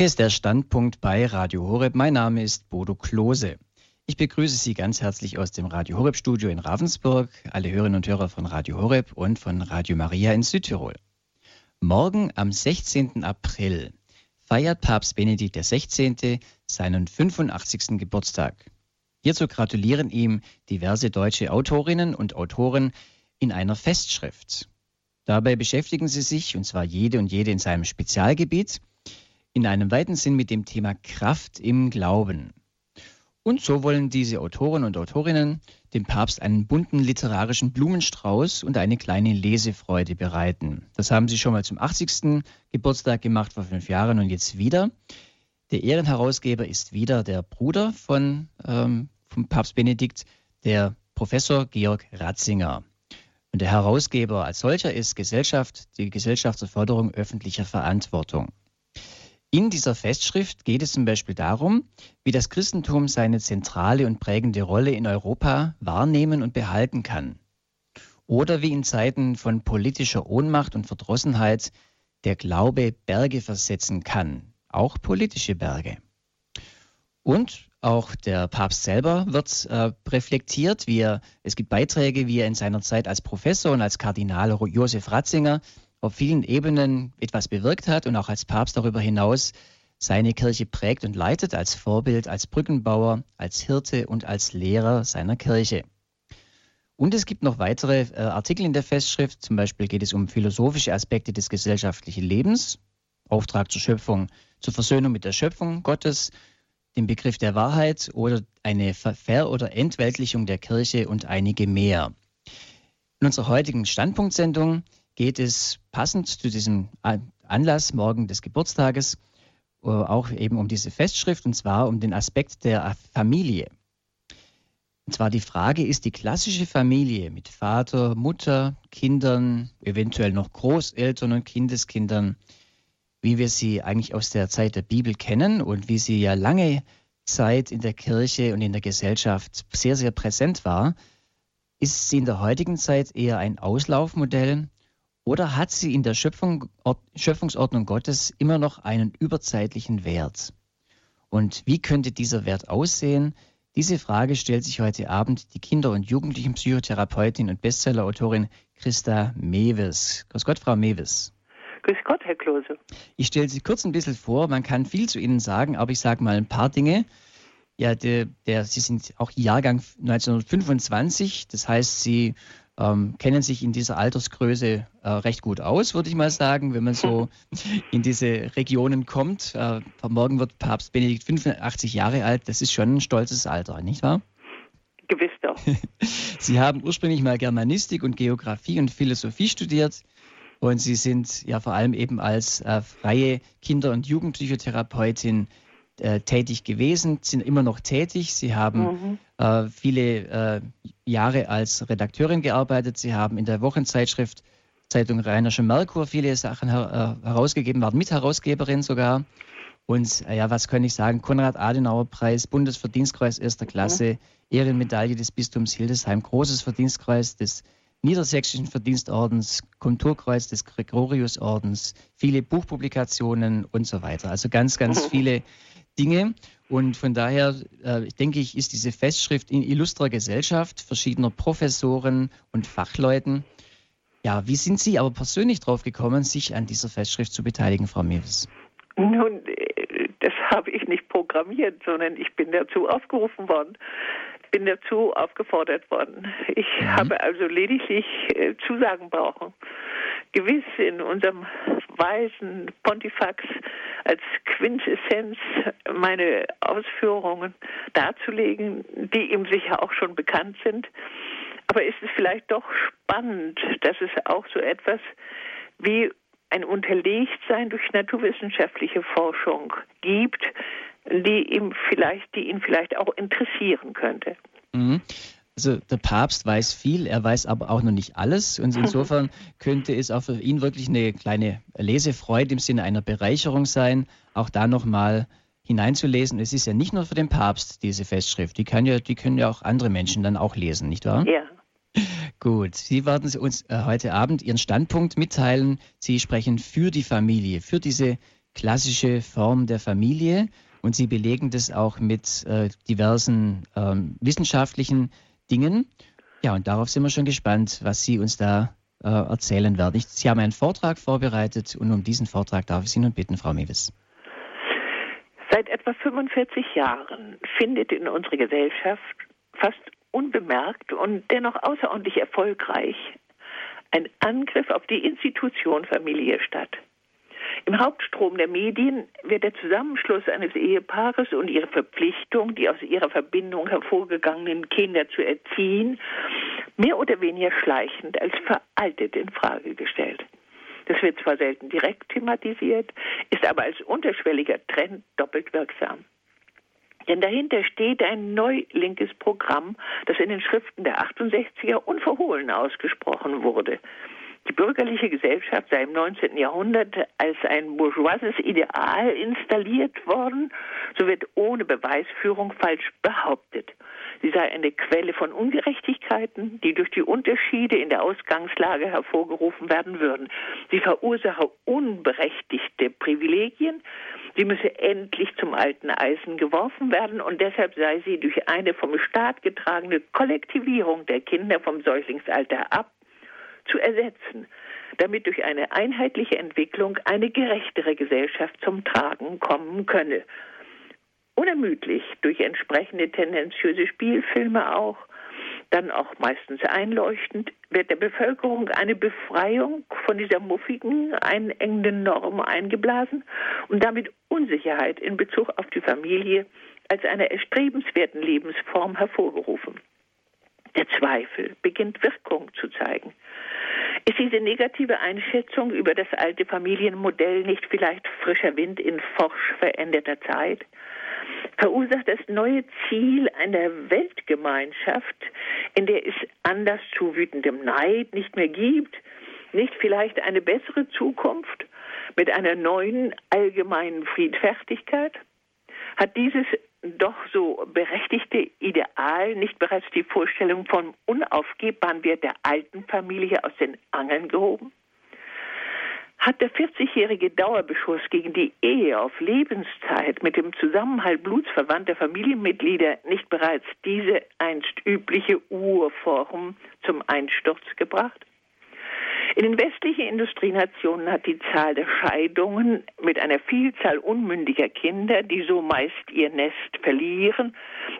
Hier ist der Standpunkt bei Radio Horeb. Mein Name ist Bodo Klose. Ich begrüße Sie ganz herzlich aus dem Radio Horeb Studio in Ravensburg, alle Hörerinnen und Hörer von Radio Horeb und von Radio Maria in Südtirol. Morgen am 16. April feiert Papst Benedikt XVI. seinen 85. Geburtstag. Hierzu gratulieren ihm diverse deutsche Autorinnen und Autoren in einer Festschrift. Dabei beschäftigen sie sich, und zwar jede und jede in seinem Spezialgebiet, in einem weiten Sinn mit dem Thema Kraft im Glauben. Und so wollen diese Autoren und Autorinnen dem Papst einen bunten literarischen Blumenstrauß und eine kleine Lesefreude bereiten. Das haben sie schon mal zum 80. Geburtstag gemacht vor fünf Jahren und jetzt wieder. Der Ehrenherausgeber ist wieder der Bruder von, ähm, vom Papst Benedikt, der Professor Georg Ratzinger. Und der Herausgeber als solcher ist Gesellschaft, die Gesellschaft zur Förderung öffentlicher Verantwortung. In dieser Festschrift geht es zum Beispiel darum, wie das Christentum seine zentrale und prägende Rolle in Europa wahrnehmen und behalten kann. Oder wie in Zeiten von politischer Ohnmacht und Verdrossenheit der Glaube Berge versetzen kann, auch politische Berge. Und auch der Papst selber wird äh, reflektiert. Er, es gibt Beiträge, wie er in seiner Zeit als Professor und als Kardinal Josef Ratzinger auf vielen Ebenen etwas bewirkt hat und auch als Papst darüber hinaus seine Kirche prägt und leitet als Vorbild, als Brückenbauer, als Hirte und als Lehrer seiner Kirche. Und es gibt noch weitere äh, Artikel in der Festschrift, zum Beispiel geht es um philosophische Aspekte des gesellschaftlichen Lebens, Auftrag zur Schöpfung, zur Versöhnung mit der Schöpfung Gottes, den Begriff der Wahrheit oder eine Ver- oder Entweltlichung der Kirche und einige mehr. In unserer heutigen Standpunktsendung geht es passend zu diesem Anlass morgen des Geburtstages äh, auch eben um diese Festschrift und zwar um den Aspekt der Familie. Und zwar die Frage, ist die klassische Familie mit Vater, Mutter, Kindern, eventuell noch Großeltern und Kindeskindern, wie wir sie eigentlich aus der Zeit der Bibel kennen und wie sie ja lange Zeit in der Kirche und in der Gesellschaft sehr, sehr präsent war, ist sie in der heutigen Zeit eher ein Auslaufmodell oder hat sie in der Schöpfung, Schöpfungsordnung Gottes immer noch einen überzeitlichen Wert? Und wie könnte dieser Wert aussehen? Diese Frage stellt sich heute Abend die Kinder- und Jugendlichenpsychotherapeutin und Bestsellerautorin Christa Mewes. Grüß Gott, Frau Mewes. Grüß Gott, Herr Klose. Ich stelle Sie kurz ein bisschen vor. Man kann viel zu Ihnen sagen, aber ich sage mal ein paar Dinge. Ja, der, der, Sie sind auch Jahrgang 1925. Das heißt, Sie ähm, kennen sich in dieser Altersgröße äh, recht gut aus, würde ich mal sagen, wenn man so in diese Regionen kommt. Äh, morgen wird Papst Benedikt 85 Jahre alt. Das ist schon ein stolzes Alter, nicht wahr? Gewiss doch. Sie haben ursprünglich mal Germanistik und Geografie und Philosophie studiert. Und Sie sind ja vor allem eben als äh, freie Kinder- und Jugendpsychotherapeutin äh, tätig gewesen, sind immer noch tätig. Sie haben mhm. Äh, viele äh, Jahre als Redakteurin gearbeitet. Sie haben in der Wochenzeitschrift Zeitung Rheinische Merkur viele Sachen her äh, herausgegeben, waren Mitherausgeberin sogar. Und äh, ja, was kann ich sagen? Konrad-Adenauer-Preis, Bundesverdienstkreuz erster Klasse, mhm. Ehrenmedaille des Bistums Hildesheim, großes Verdienstkreuz des Niedersächsischen Verdienstordens, Kulturkreuz des Gregoriusordens, viele Buchpublikationen und so weiter. Also ganz, ganz mhm. viele Dinge. Und von daher äh, denke ich, ist diese Festschrift in illustrer Gesellschaft verschiedener Professoren und Fachleuten. Ja, wie sind Sie aber persönlich drauf gekommen, sich an dieser Festschrift zu beteiligen, Frau Mewes? Nun, äh, das habe ich nicht programmiert, sondern ich bin dazu aufgerufen worden, bin dazu aufgefordert worden. Ich mhm. habe also lediglich äh, Zusagen brauchen gewiss in unserem weisen Pontifax als Quintessenz meine Ausführungen darzulegen, die ihm sicher auch schon bekannt sind. Aber ist es vielleicht doch spannend, dass es auch so etwas wie ein Unterlegtsein durch naturwissenschaftliche Forschung gibt, die ihm vielleicht, die ihn vielleicht auch interessieren könnte. Mhm. Also der Papst weiß viel, er weiß aber auch noch nicht alles. Und insofern könnte es auch für ihn wirklich eine kleine Lesefreude im Sinne einer Bereicherung sein, auch da nochmal hineinzulesen. Es ist ja nicht nur für den Papst diese Festschrift, die, kann ja, die können ja auch andere Menschen dann auch lesen, nicht wahr? Ja. Gut, Sie werden uns äh, heute Abend Ihren Standpunkt mitteilen. Sie sprechen für die Familie, für diese klassische Form der Familie und Sie belegen das auch mit äh, diversen ähm, wissenschaftlichen Dingen. Ja, und darauf sind wir schon gespannt, was Sie uns da äh, erzählen werden. Ich, Sie haben einen Vortrag vorbereitet und um diesen Vortrag darf ich Sie nun bitten, Frau Mewis. Seit etwa 45 Jahren findet in unserer Gesellschaft fast unbemerkt und dennoch außerordentlich erfolgreich ein Angriff auf die Institution Familie statt. Im Hauptstrom der Medien wird der Zusammenschluss eines Ehepaares und ihre Verpflichtung, die aus ihrer Verbindung hervorgegangenen Kinder zu erziehen, mehr oder weniger schleichend als veraltet in Frage gestellt. Das wird zwar selten direkt thematisiert, ist aber als unterschwelliger Trend doppelt wirksam. Denn dahinter steht ein neulinkes Programm, das in den Schriften der 68er unverhohlen ausgesprochen wurde. Die bürgerliche Gesellschaft sei im 19. Jahrhundert als ein bourgeoises Ideal installiert worden, so wird ohne Beweisführung falsch behauptet. Sie sei eine Quelle von Ungerechtigkeiten, die durch die Unterschiede in der Ausgangslage hervorgerufen werden würden. Sie verursache unberechtigte Privilegien, sie müsse endlich zum alten Eisen geworfen werden und deshalb sei sie durch eine vom Staat getragene Kollektivierung der Kinder vom Säuglingsalter ab zu ersetzen, damit durch eine einheitliche Entwicklung eine gerechtere Gesellschaft zum Tragen kommen könne. Unermüdlich durch entsprechende tendenziöse Spielfilme auch, dann auch meistens einleuchtend, wird der Bevölkerung eine Befreiung von dieser muffigen, einengenden Norm eingeblasen und damit Unsicherheit in Bezug auf die Familie als eine erstrebenswerten Lebensform hervorgerufen. Der Zweifel beginnt Wirkung zu zeigen. Ist diese negative Einschätzung über das alte Familienmodell nicht vielleicht frischer Wind in forsch veränderter Zeit? Verursacht das neue Ziel einer Weltgemeinschaft, in der es Anlass zu wütendem Neid nicht mehr gibt, nicht vielleicht eine bessere Zukunft mit einer neuen allgemeinen Friedfertigkeit? Hat dieses doch so berechtigte Ideal nicht bereits die Vorstellung vom unaufgebbaren Wert der alten Familie aus den Angeln gehoben? Hat der 40-jährige Dauerbeschuss gegen die Ehe auf Lebenszeit mit dem Zusammenhalt blutsverwandter Familienmitglieder nicht bereits diese einst übliche Urform zum Einsturz gebracht? In den westlichen Industrienationen hat die Zahl der Scheidungen mit einer Vielzahl unmündiger Kinder, die so meist ihr Nest verlieren,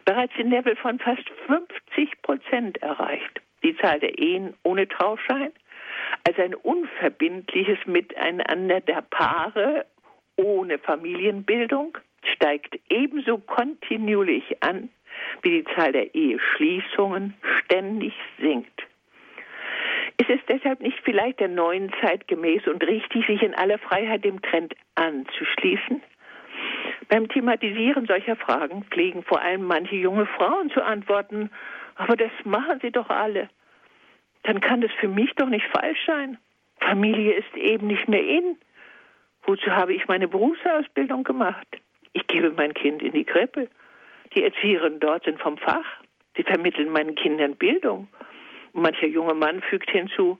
bereits den Level von fast 50 Prozent erreicht. Die Zahl der Ehen ohne Trauschein als ein unverbindliches Miteinander der Paare ohne Familienbildung steigt ebenso kontinuierlich an, wie die Zahl der Eheschließungen ständig sinkt. Ist es deshalb nicht vielleicht der neuen Zeit gemäß und richtig, sich in aller Freiheit dem Trend anzuschließen? Beim Thematisieren solcher Fragen pflegen vor allem manche junge Frauen zu antworten, aber das machen sie doch alle. Dann kann das für mich doch nicht falsch sein. Familie ist eben nicht mehr in. Wozu habe ich meine Berufsausbildung gemacht? Ich gebe mein Kind in die Krippe. Die Erzieherinnen dort sind vom Fach. Sie vermitteln meinen Kindern Bildung. Mancher junge Mann fügt hinzu,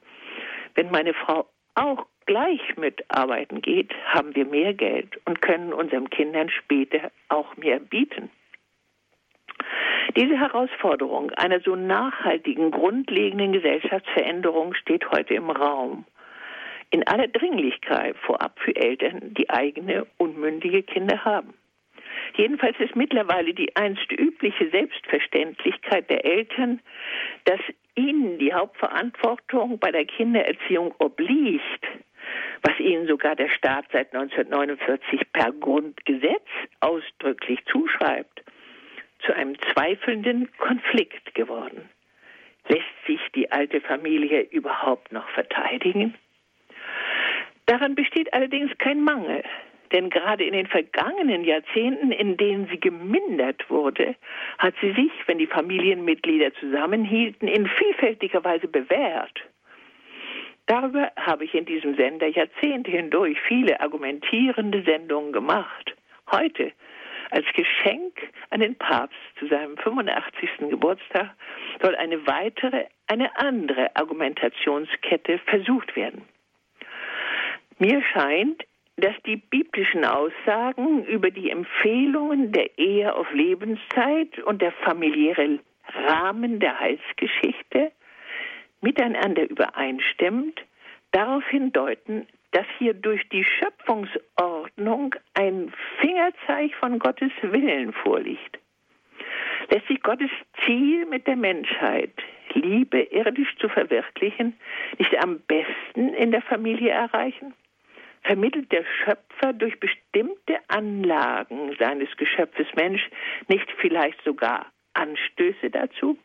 wenn meine Frau auch gleich mitarbeiten geht, haben wir mehr Geld und können unseren Kindern später auch mehr bieten. Diese Herausforderung einer so nachhaltigen, grundlegenden Gesellschaftsveränderung steht heute im Raum. In aller Dringlichkeit vorab für Eltern, die eigene unmündige Kinder haben. Jedenfalls ist mittlerweile die einst übliche Selbstverständlichkeit der Eltern, dass ihnen die Hauptverantwortung bei der Kindererziehung obliegt, was ihnen sogar der Staat seit 1949 per Grundgesetz ausdrücklich zuschreibt, zu einem zweifelnden Konflikt geworden. Lässt sich die alte Familie überhaupt noch verteidigen? Daran besteht allerdings kein Mangel. Denn gerade in den vergangenen Jahrzehnten, in denen sie gemindert wurde, hat sie sich, wenn die Familienmitglieder zusammenhielten, in vielfältiger Weise bewährt. Darüber habe ich in diesem Sender Jahrzehnte hindurch viele argumentierende Sendungen gemacht. Heute, als Geschenk an den Papst zu seinem 85. Geburtstag, soll eine weitere, eine andere Argumentationskette versucht werden. Mir scheint, dass die biblischen Aussagen über die Empfehlungen der Ehe auf Lebenszeit und der familiäre Rahmen der Heilsgeschichte miteinander übereinstimmt, darauf hindeuten, dass hier durch die Schöpfungsordnung ein Fingerzeig von Gottes Willen vorliegt. Lässt sich Gottes Ziel mit der Menschheit, Liebe irdisch zu verwirklichen, nicht am besten in der Familie erreichen? Vermittelt der Schöpfer durch bestimmte Anlagen seines Geschöpfes Mensch nicht vielleicht sogar Anstöße dazu?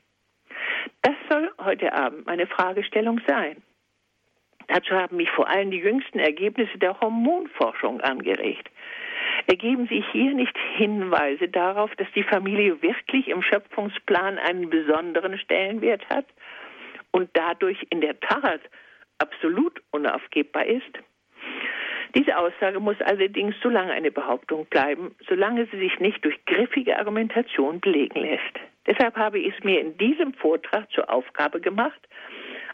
Das soll heute Abend meine Fragestellung sein. Dazu haben mich vor allem die jüngsten Ergebnisse der Hormonforschung angeregt. Ergeben sich hier nicht Hinweise darauf, dass die Familie wirklich im Schöpfungsplan einen besonderen Stellenwert hat und dadurch in der Tat absolut unaufgebbar ist? Diese Aussage muss allerdings so lange eine Behauptung bleiben, solange sie sich nicht durch griffige Argumentation belegen lässt. Deshalb habe ich es mir in diesem Vortrag zur Aufgabe gemacht,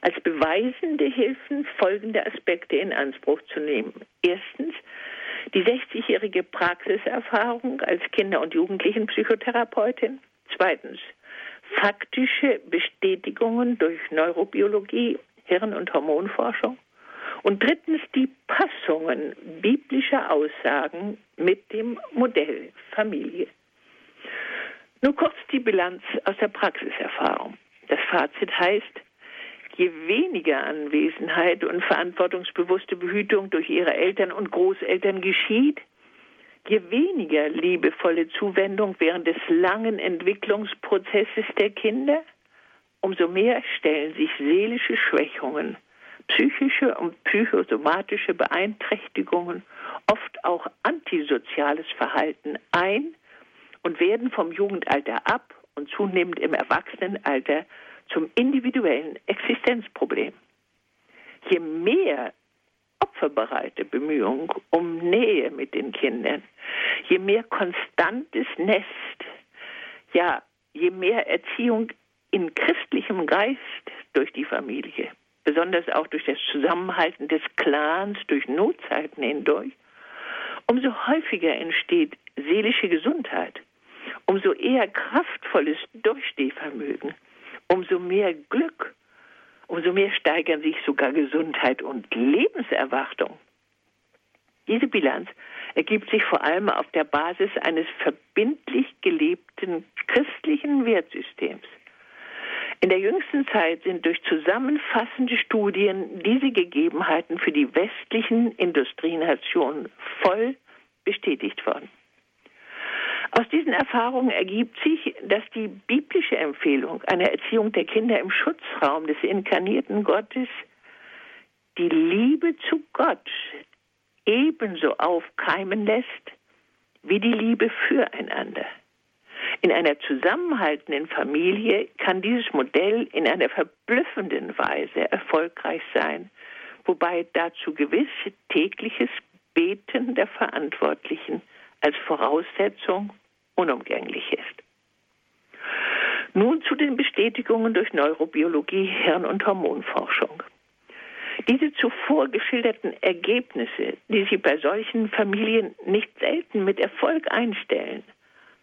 als beweisende Hilfen folgende Aspekte in Anspruch zu nehmen. Erstens die 60-jährige Praxiserfahrung als Kinder- und Jugendlichenpsychotherapeutin. Zweitens faktische Bestätigungen durch Neurobiologie, Hirn- und Hormonforschung. Und drittens die Passungen biblischer Aussagen mit dem Modell Familie. Nur kurz die Bilanz aus der Praxiserfahrung. Das Fazit heißt, je weniger Anwesenheit und verantwortungsbewusste Behütung durch ihre Eltern und Großeltern geschieht, je weniger liebevolle Zuwendung während des langen Entwicklungsprozesses der Kinder, umso mehr stellen sich seelische Schwächungen, psychische und psychosomatische Beeinträchtigungen, oft auch antisoziales Verhalten ein und werden vom Jugendalter ab und zunehmend im Erwachsenenalter zum individuellen Existenzproblem. Je mehr opferbereite Bemühungen um Nähe mit den Kindern, je mehr konstantes Nest, ja, je mehr Erziehung in christlichem Geist durch die Familie, besonders auch durch das Zusammenhalten des Clans durch Notzeiten hindurch, umso häufiger entsteht seelische Gesundheit, umso eher kraftvolles Durchstehvermögen, umso mehr Glück, umso mehr steigern sich sogar Gesundheit und Lebenserwartung. Diese Bilanz ergibt sich vor allem auf der Basis eines verbindlich gelebten christlichen Wertsystems. In der jüngsten Zeit sind durch zusammenfassende Studien diese Gegebenheiten für die westlichen Industrienationen voll bestätigt worden. Aus diesen Erfahrungen ergibt sich, dass die biblische Empfehlung einer Erziehung der Kinder im Schutzraum des inkarnierten Gottes die Liebe zu Gott ebenso aufkeimen lässt wie die Liebe füreinander. In einer zusammenhaltenden Familie kann dieses Modell in einer verblüffenden Weise erfolgreich sein, wobei dazu gewiss tägliches Beten der Verantwortlichen als Voraussetzung unumgänglich ist. Nun zu den Bestätigungen durch Neurobiologie, Hirn- und Hormonforschung. Diese zuvor geschilderten Ergebnisse, die sich bei solchen Familien nicht selten mit Erfolg einstellen,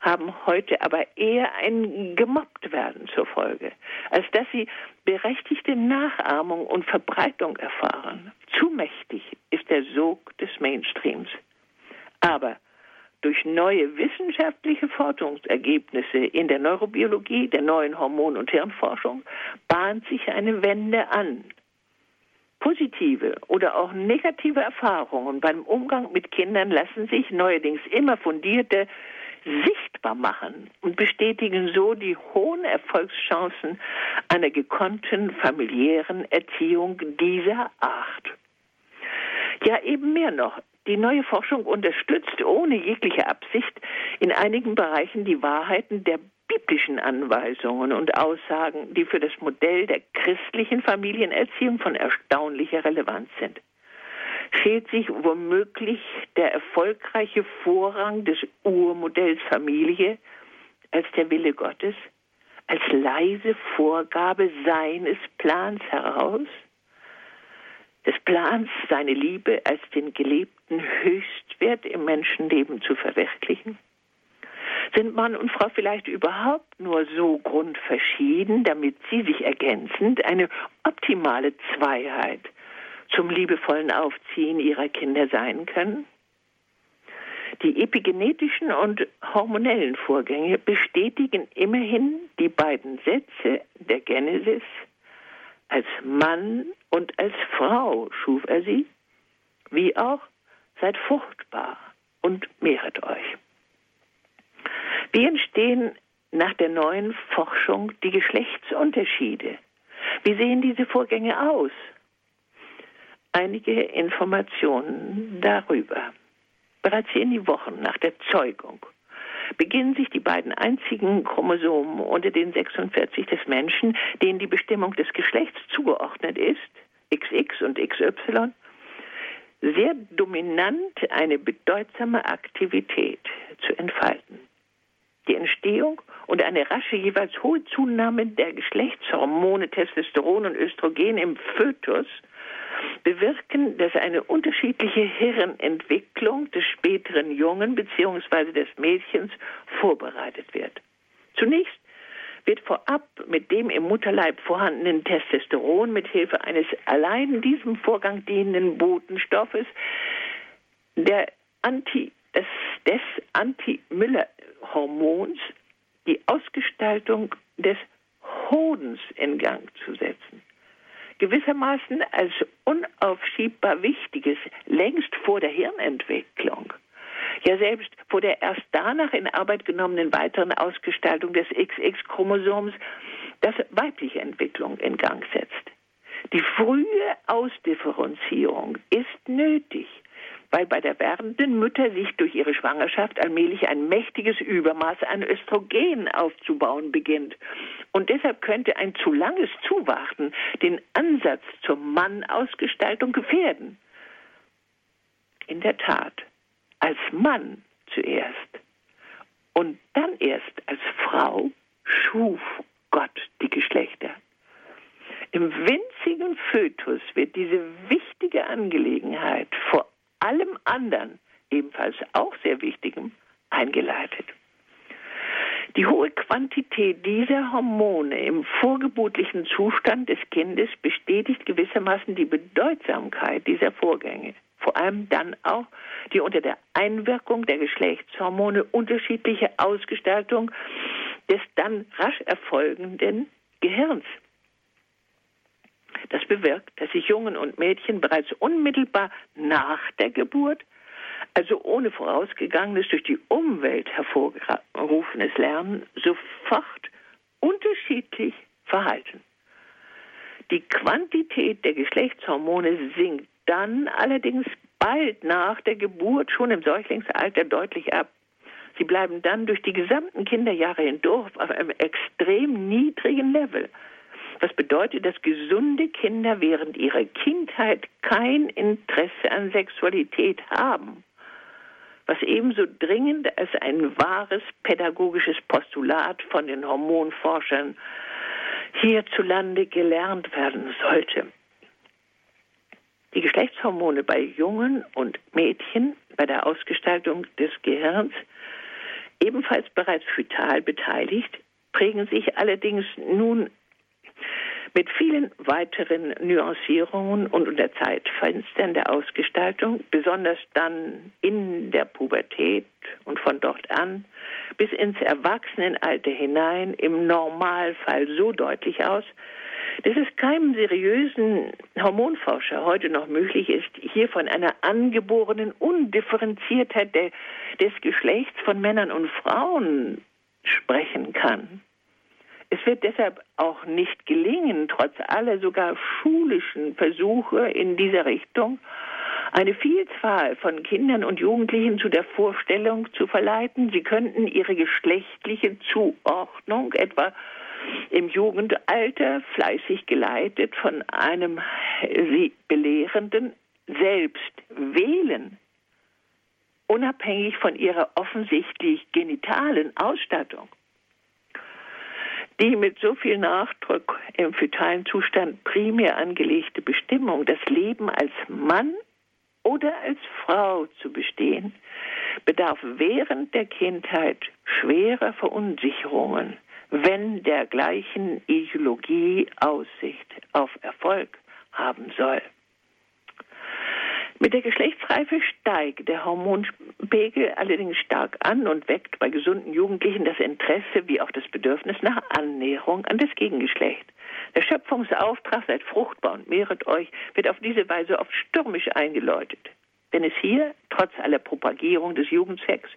haben heute aber eher ein Gemobbtwerden zur Folge, als dass sie berechtigte Nachahmung und Verbreitung erfahren. Zu mächtig ist der Sog des Mainstreams. Aber durch neue wissenschaftliche Forschungsergebnisse in der Neurobiologie, der neuen Hormon- und Hirnforschung bahnt sich eine Wende an. Positive oder auch negative Erfahrungen beim Umgang mit Kindern lassen sich neuerdings immer fundierter sichtbar machen und bestätigen so die hohen Erfolgschancen einer gekonnten familiären Erziehung dieser Art. Ja, eben mehr noch. Die neue Forschung unterstützt ohne jegliche Absicht in einigen Bereichen die Wahrheiten der biblischen Anweisungen und Aussagen, die für das Modell der christlichen Familienerziehung von erstaunlicher Relevanz sind. Fehlt sich womöglich der erfolgreiche Vorrang des Urmodells Familie als der Wille Gottes, als leise Vorgabe seines Plans heraus? Des Plans, seine Liebe als den gelebten Höchstwert im Menschenleben zu verwirklichen? Sind Mann und Frau vielleicht überhaupt nur so grundverschieden, damit sie sich ergänzend eine optimale Zweiheit zum liebevollen Aufziehen ihrer Kinder sein können? Die epigenetischen und hormonellen Vorgänge bestätigen immerhin die beiden Sätze der Genesis. Als Mann und als Frau schuf er sie, wie auch seid fruchtbar und mehret euch. Wie entstehen nach der neuen Forschung die Geschlechtsunterschiede? Wie sehen diese Vorgänge aus? Einige Informationen darüber. Bereits wenige Wochen nach der Zeugung beginnen sich die beiden einzigen Chromosomen unter den 46 des Menschen, denen die Bestimmung des Geschlechts zugeordnet ist, XX und XY, sehr dominant eine bedeutsame Aktivität zu entfalten. Die Entstehung und eine rasche, jeweils hohe Zunahme der Geschlechtshormone Testosteron und Östrogen im Fötus bewirken, dass eine unterschiedliche Hirnentwicklung des späteren Jungen bzw. des Mädchens vorbereitet wird. Zunächst wird vorab mit dem im Mutterleib vorhandenen Testosteron mit Hilfe eines allein diesem Vorgang dienenden Botenstoffes der Anti, des, des Anti-Müller-Hormons die Ausgestaltung des Hodens in Gang zu setzen gewissermaßen als unaufschiebbar Wichtiges längst vor der Hirnentwicklung, ja selbst vor der erst danach in Arbeit genommenen weiteren Ausgestaltung des XX-Chromosoms, das weibliche Entwicklung in Gang setzt. Die frühe Ausdifferenzierung ist nötig, weil bei der werdenden Mutter sich durch ihre Schwangerschaft allmählich ein mächtiges Übermaß an Östrogen aufzubauen beginnt. Und deshalb könnte ein zu langes Zuwarten den Ansatz zur Mann-Ausgestaltung gefährden. In der Tat, als Mann zuerst und dann erst als Frau schuf Gott die Geschlechter. Im winzigen Fötus wird diese wichtige Angelegenheit vor allem anderen, ebenfalls auch sehr wichtigem, eingeleitet. Die hohe Quantität dieser Hormone im vorgeburtlichen Zustand des Kindes bestätigt gewissermaßen die Bedeutsamkeit dieser Vorgänge. Vor allem dann auch die unter der Einwirkung der Geschlechtshormone unterschiedliche Ausgestaltung des dann rasch erfolgenden Gehirns das bewirkt, dass sich Jungen und Mädchen bereits unmittelbar nach der Geburt, also ohne vorausgegangenes durch die Umwelt hervorgerufenes Lernen, sofort unterschiedlich verhalten. Die Quantität der Geschlechtshormone sinkt dann allerdings bald nach der Geburt, schon im Säuglingsalter, deutlich ab. Sie bleiben dann durch die gesamten Kinderjahre hindurch auf einem extrem niedrigen Level. Was bedeutet, dass gesunde Kinder während ihrer Kindheit kein Interesse an Sexualität haben? Was ebenso dringend als ein wahres pädagogisches Postulat von den Hormonforschern hierzulande gelernt werden sollte. Die Geschlechtshormone bei Jungen und Mädchen bei der Ausgestaltung des Gehirns, ebenfalls bereits fötal beteiligt, prägen sich allerdings nun mit vielen weiteren Nuancierungen und unter Zeitfenstern der Ausgestaltung, besonders dann in der Pubertät und von dort an bis ins Erwachsenenalter hinein im Normalfall so deutlich aus, dass es keinem seriösen Hormonforscher heute noch möglich ist, hier von einer angeborenen Undifferenziertheit der, des Geschlechts von Männern und Frauen sprechen kann. Es wird deshalb auch nicht gelingen, trotz aller sogar schulischen Versuche in dieser Richtung, eine Vielzahl von Kindern und Jugendlichen zu der Vorstellung zu verleiten, sie könnten ihre geschlechtliche Zuordnung etwa im Jugendalter fleißig geleitet von einem sie belehrenden selbst wählen, unabhängig von ihrer offensichtlich genitalen Ausstattung die mit so viel Nachdruck im fetalen Zustand primär angelegte Bestimmung, das Leben als Mann oder als Frau zu bestehen, bedarf während der Kindheit schwerer Verunsicherungen, wenn dergleichen Ideologie Aussicht auf Erfolg haben soll. Mit der Geschlechtsreife steigt der Hormonpegel allerdings stark an und weckt bei gesunden Jugendlichen das Interesse wie auch das Bedürfnis nach Annäherung an das Gegengeschlecht. Der Schöpfungsauftrag, seid fruchtbar und mehret euch, wird auf diese Weise oft stürmisch eingeläutet. Wenn es hier, trotz aller Propagierung des Jugendsex,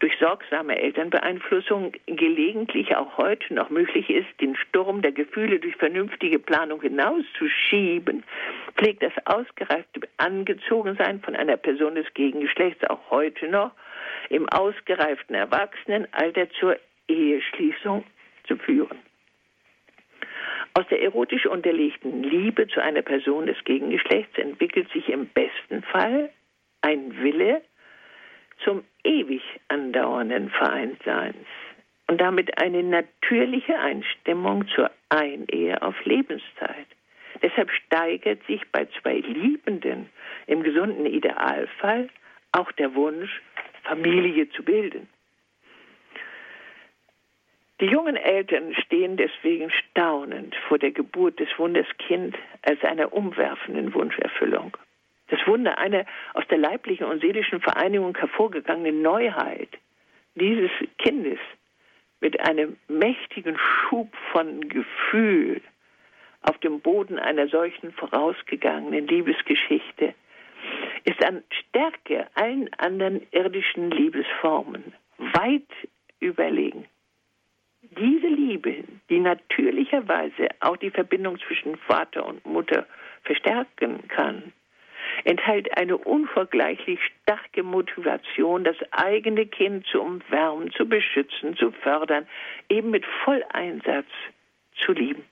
durch sorgsame Elternbeeinflussung gelegentlich auch heute noch möglich ist, den Sturm der Gefühle durch vernünftige Planung hinauszuschieben, pflegt das ausgereifte Angezogensein von einer Person des Gegengeschlechts auch heute noch im ausgereiften Erwachsenenalter zur Eheschließung zu führen. Aus der erotisch unterlegten Liebe zu einer Person des Gegengeschlechts entwickelt sich im besten Fall ein Wille zum ewig andauernden Vereintseins und damit eine natürliche Einstimmung zur Einehe auf Lebenszeit. Deshalb steigert sich bei zwei Liebenden im gesunden Idealfall auch der Wunsch, Familie zu bilden. Die jungen Eltern stehen deswegen staunend vor der Geburt des Wunderskind als einer umwerfenden Wunscherfüllung. Das Wunder einer aus der leiblichen und seelischen Vereinigung hervorgegangene Neuheit dieses Kindes mit einem mächtigen Schub von Gefühl auf dem Boden einer solchen vorausgegangenen Liebesgeschichte ist an Stärke allen anderen irdischen Liebesformen weit überlegen. Diese Liebe, die natürlicherweise auch die Verbindung zwischen Vater und Mutter verstärken kann, enthält eine unvergleichlich starke Motivation, das eigene Kind zu umwärmen, zu beschützen, zu fördern, eben mit Volleinsatz zu lieben.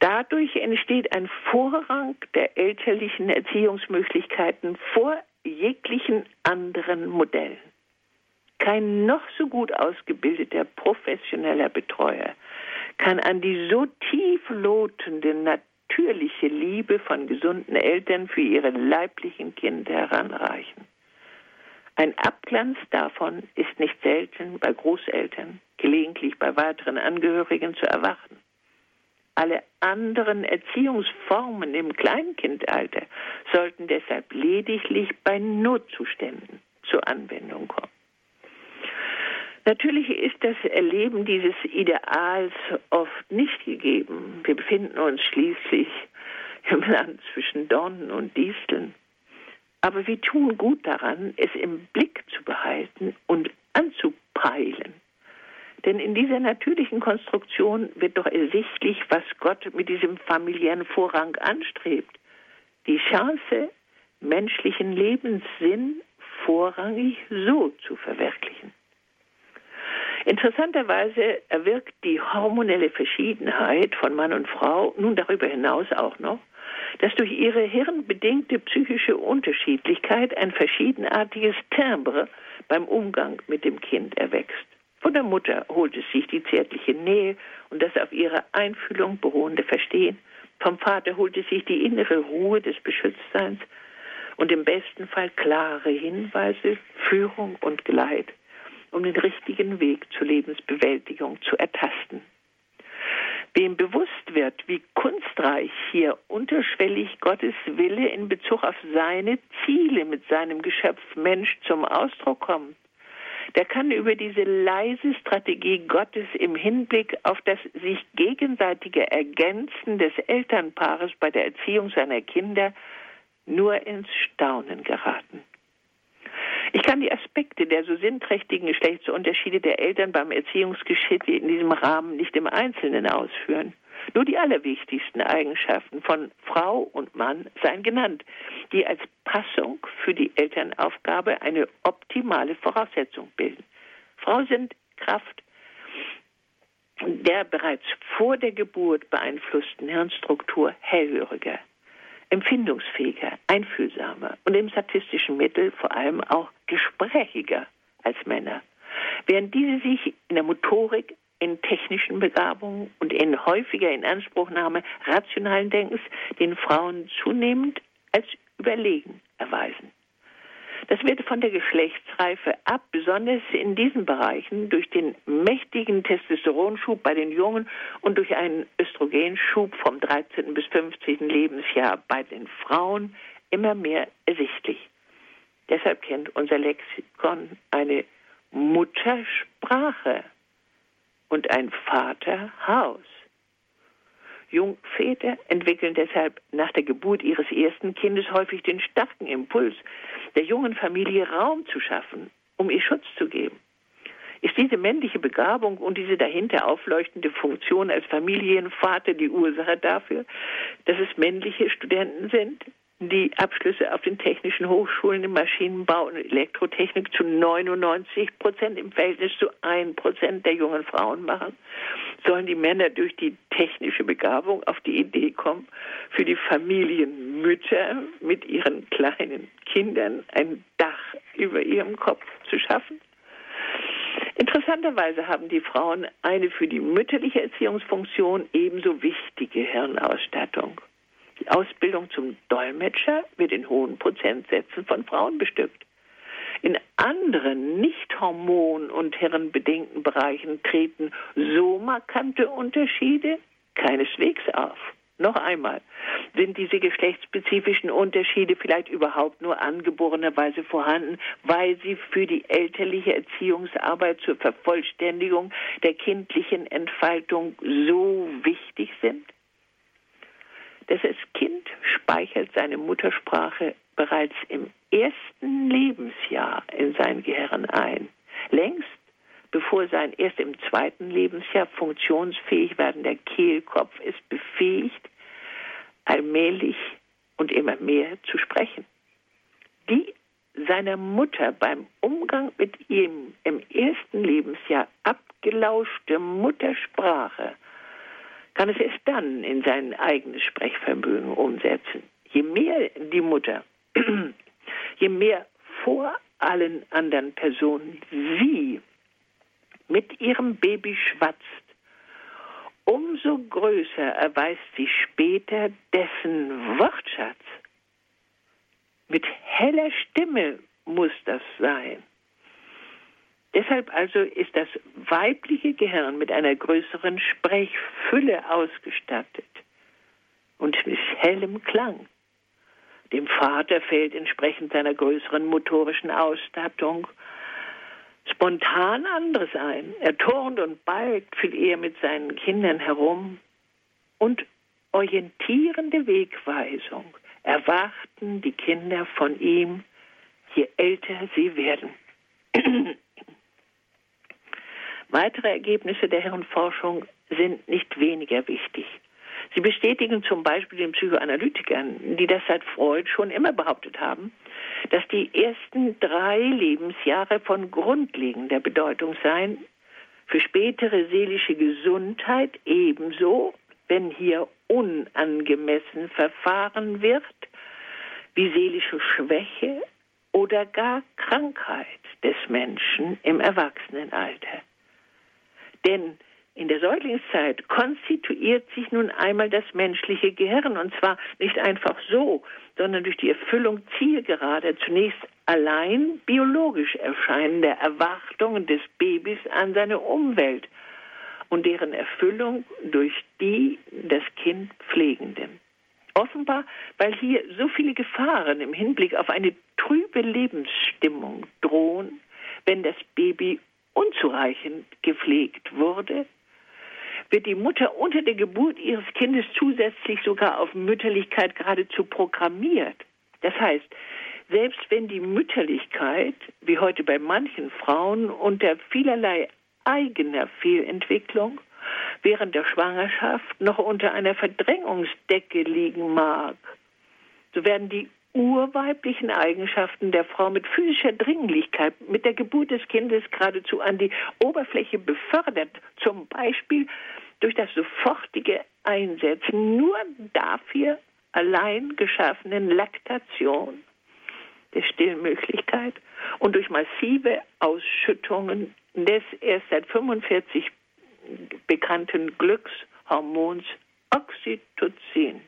Dadurch entsteht ein Vorrang der elterlichen Erziehungsmöglichkeiten vor jeglichen anderen Modellen. Kein noch so gut ausgebildeter professioneller Betreuer kann an die so tief lotende natürliche Liebe von gesunden Eltern für ihre leiblichen Kinder heranreichen. Ein Abglanz davon ist nicht selten bei Großeltern, gelegentlich bei weiteren Angehörigen zu erwarten. Alle anderen Erziehungsformen im Kleinkindalter sollten deshalb lediglich bei Notzuständen zur Anwendung kommen. Natürlich ist das Erleben dieses Ideals oft nicht gegeben. Wir befinden uns schließlich im Land zwischen Dornen und Disteln. Aber wir tun gut daran, es im Blick zu behalten und anzupeilen. Denn in dieser natürlichen Konstruktion wird doch ersichtlich, was Gott mit diesem familiären Vorrang anstrebt. Die Chance, menschlichen Lebenssinn vorrangig so zu verwirklichen. Interessanterweise erwirkt die hormonelle Verschiedenheit von Mann und Frau nun darüber hinaus auch noch, dass durch ihre hirnbedingte psychische Unterschiedlichkeit ein verschiedenartiges Timbre beim Umgang mit dem Kind erwächst. Von der Mutter holt es sich die zärtliche Nähe und das auf ihre Einfühlung beruhende Verstehen. Vom Vater holt es sich die innere Ruhe des Beschütztseins und im besten Fall klare Hinweise, Führung und Geleit um den richtigen Weg zur Lebensbewältigung zu ertasten. Wem bewusst wird, wie kunstreich hier unterschwellig Gottes Wille in Bezug auf seine Ziele mit seinem Geschöpf Mensch zum Ausdruck kommt, der kann über diese leise Strategie Gottes im Hinblick auf das sich gegenseitige Ergänzen des Elternpaares bei der Erziehung seiner Kinder nur ins Staunen geraten. Ich kann die Aspekte der so sinnträchtigen Geschlechtsunterschiede der Eltern beim Erziehungsgeschick in diesem Rahmen nicht im Einzelnen ausführen. Nur die allerwichtigsten Eigenschaften von Frau und Mann seien genannt, die als Passung für die Elternaufgabe eine optimale Voraussetzung bilden. Frau sind Kraft der bereits vor der Geburt beeinflussten Hirnstruktur hellhöriger, empfindungsfähiger, einfühlsamer und im statistischen Mittel vor allem auch gesprächiger als Männer. Während diese sich in der Motorik, in technischen Begabungen und in häufiger Inanspruchnahme rationalen Denkens den Frauen zunehmend als überlegen erweisen. Das wird von der Geschlechtsreife ab, besonders in diesen Bereichen, durch den mächtigen Testosteronschub bei den Jungen und durch einen Östrogenschub vom 13. bis 15. Lebensjahr bei den Frauen immer mehr ersichtlich. Deshalb kennt unser Lexikon eine Muttersprache und ein Vaterhaus. Jungväter entwickeln deshalb nach der Geburt ihres ersten Kindes häufig den starken Impuls, der jungen Familie Raum zu schaffen, um ihr Schutz zu geben. Ist diese männliche Begabung und diese dahinter aufleuchtende Funktion als Familienvater die Ursache dafür, dass es männliche Studenten sind, die Abschlüsse auf den technischen Hochschulen im Maschinenbau und Elektrotechnik zu 99 Prozent im Verhältnis zu 1 Prozent der jungen Frauen machen? Sollen die Männer durch die technische Begabung auf die Idee kommen, für die Familienmütter mit ihren kleinen Kindern ein Dach über ihrem Kopf zu schaffen? Interessanterweise haben die Frauen eine für die mütterliche Erziehungsfunktion ebenso wichtige Hirnausstattung. Die Ausbildung zum Dolmetscher wird in hohen Prozentsätzen von Frauen bestückt. In anderen nicht hormon- und herrenbedingten Bereichen treten so markante Unterschiede keineswegs auf. Noch einmal, sind diese geschlechtsspezifischen Unterschiede vielleicht überhaupt nur angeborenerweise vorhanden, weil sie für die elterliche Erziehungsarbeit zur Vervollständigung der kindlichen Entfaltung so wichtig sind? Dass das Kind speichert seine Muttersprache bereits im ersten Lebensjahr in sein Gehirn ein. Längst bevor sein erst im zweiten Lebensjahr funktionsfähig werdender Kehlkopf ist befähigt, allmählich und immer mehr zu sprechen. Die seiner Mutter beim Umgang mit ihm im ersten Lebensjahr abgelauschte Muttersprache kann es erst dann in sein eigenes Sprechvermögen umsetzen. Je mehr die Mutter, je mehr vor allen anderen Personen sie mit ihrem Baby schwatzt, umso größer erweist sie später dessen Wortschatz. Mit heller Stimme muss das sein. Deshalb also ist das weibliche Gehirn mit einer größeren Sprechfülle ausgestattet und mit hellem Klang. Dem Vater fällt entsprechend seiner größeren motorischen Ausstattung spontan anderes ein. Er turnt und balgt viel eher mit seinen Kindern herum und orientierende Wegweisung erwarten die Kinder von ihm, je älter sie werden. Weitere Ergebnisse der Hirnforschung sind nicht weniger wichtig. Sie bestätigen zum Beispiel den Psychoanalytikern, die das seit Freud schon immer behauptet haben, dass die ersten drei Lebensjahre von grundlegender Bedeutung seien für spätere seelische Gesundheit ebenso, wenn hier unangemessen verfahren wird, wie seelische Schwäche oder gar Krankheit des Menschen im Erwachsenenalter. Denn in der Säuglingszeit konstituiert sich nun einmal das menschliche Gehirn und zwar nicht einfach so, sondern durch die Erfüllung zielgerader, zunächst allein biologisch erscheinender Erwartungen des Babys an seine Umwelt und deren Erfüllung durch die das Kind Pflegenden. Offenbar, weil hier so viele Gefahren im Hinblick auf eine trübe Lebensstimmung drohen, wenn das Baby unzureichend gepflegt wurde, wird die Mutter unter der Geburt ihres Kindes zusätzlich sogar auf Mütterlichkeit geradezu programmiert. Das heißt, selbst wenn die Mütterlichkeit, wie heute bei manchen Frauen, unter vielerlei eigener Fehlentwicklung während der Schwangerschaft noch unter einer Verdrängungsdecke liegen mag, so werden die urweiblichen Eigenschaften der Frau mit physischer Dringlichkeit mit der Geburt des Kindes geradezu an die Oberfläche befördert, zum Beispiel durch das sofortige Einsetzen nur dafür allein geschaffenen Laktation der Stillmöglichkeit und durch massive Ausschüttungen des erst seit 45 bekannten Glückshormons Oxytocin.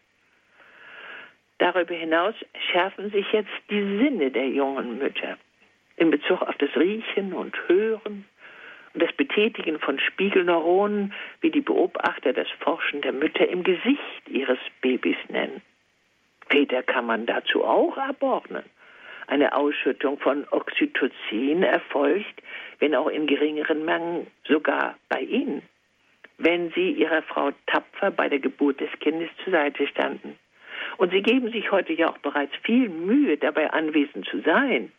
Darüber hinaus schärfen sich jetzt die Sinne der jungen Mütter in Bezug auf das Riechen und Hören und das Betätigen von Spiegelneuronen, wie die Beobachter das Forschen der Mütter im Gesicht ihres Babys nennen. Väter kann man dazu auch abordnen. Eine Ausschüttung von Oxytocin erfolgt, wenn auch in geringeren Mengen, sogar bei ihnen, wenn sie ihrer Frau tapfer bei der Geburt des Kindes zur Seite standen. Und sie geben sich heute ja auch bereits viel Mühe, dabei anwesend zu sein.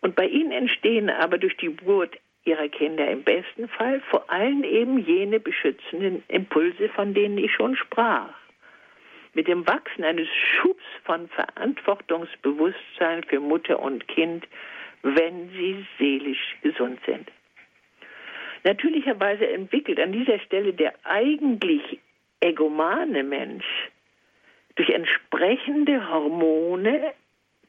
Und bei ihnen entstehen aber durch die Geburt ihrer Kinder im besten Fall vor allem eben jene beschützenden Impulse, von denen ich schon sprach. Mit dem Wachsen eines Schubs von Verantwortungsbewusstsein für Mutter und Kind, wenn sie seelisch gesund sind. Natürlicherweise entwickelt an dieser Stelle der eigentlich egomane Mensch durch entsprechende Hormone,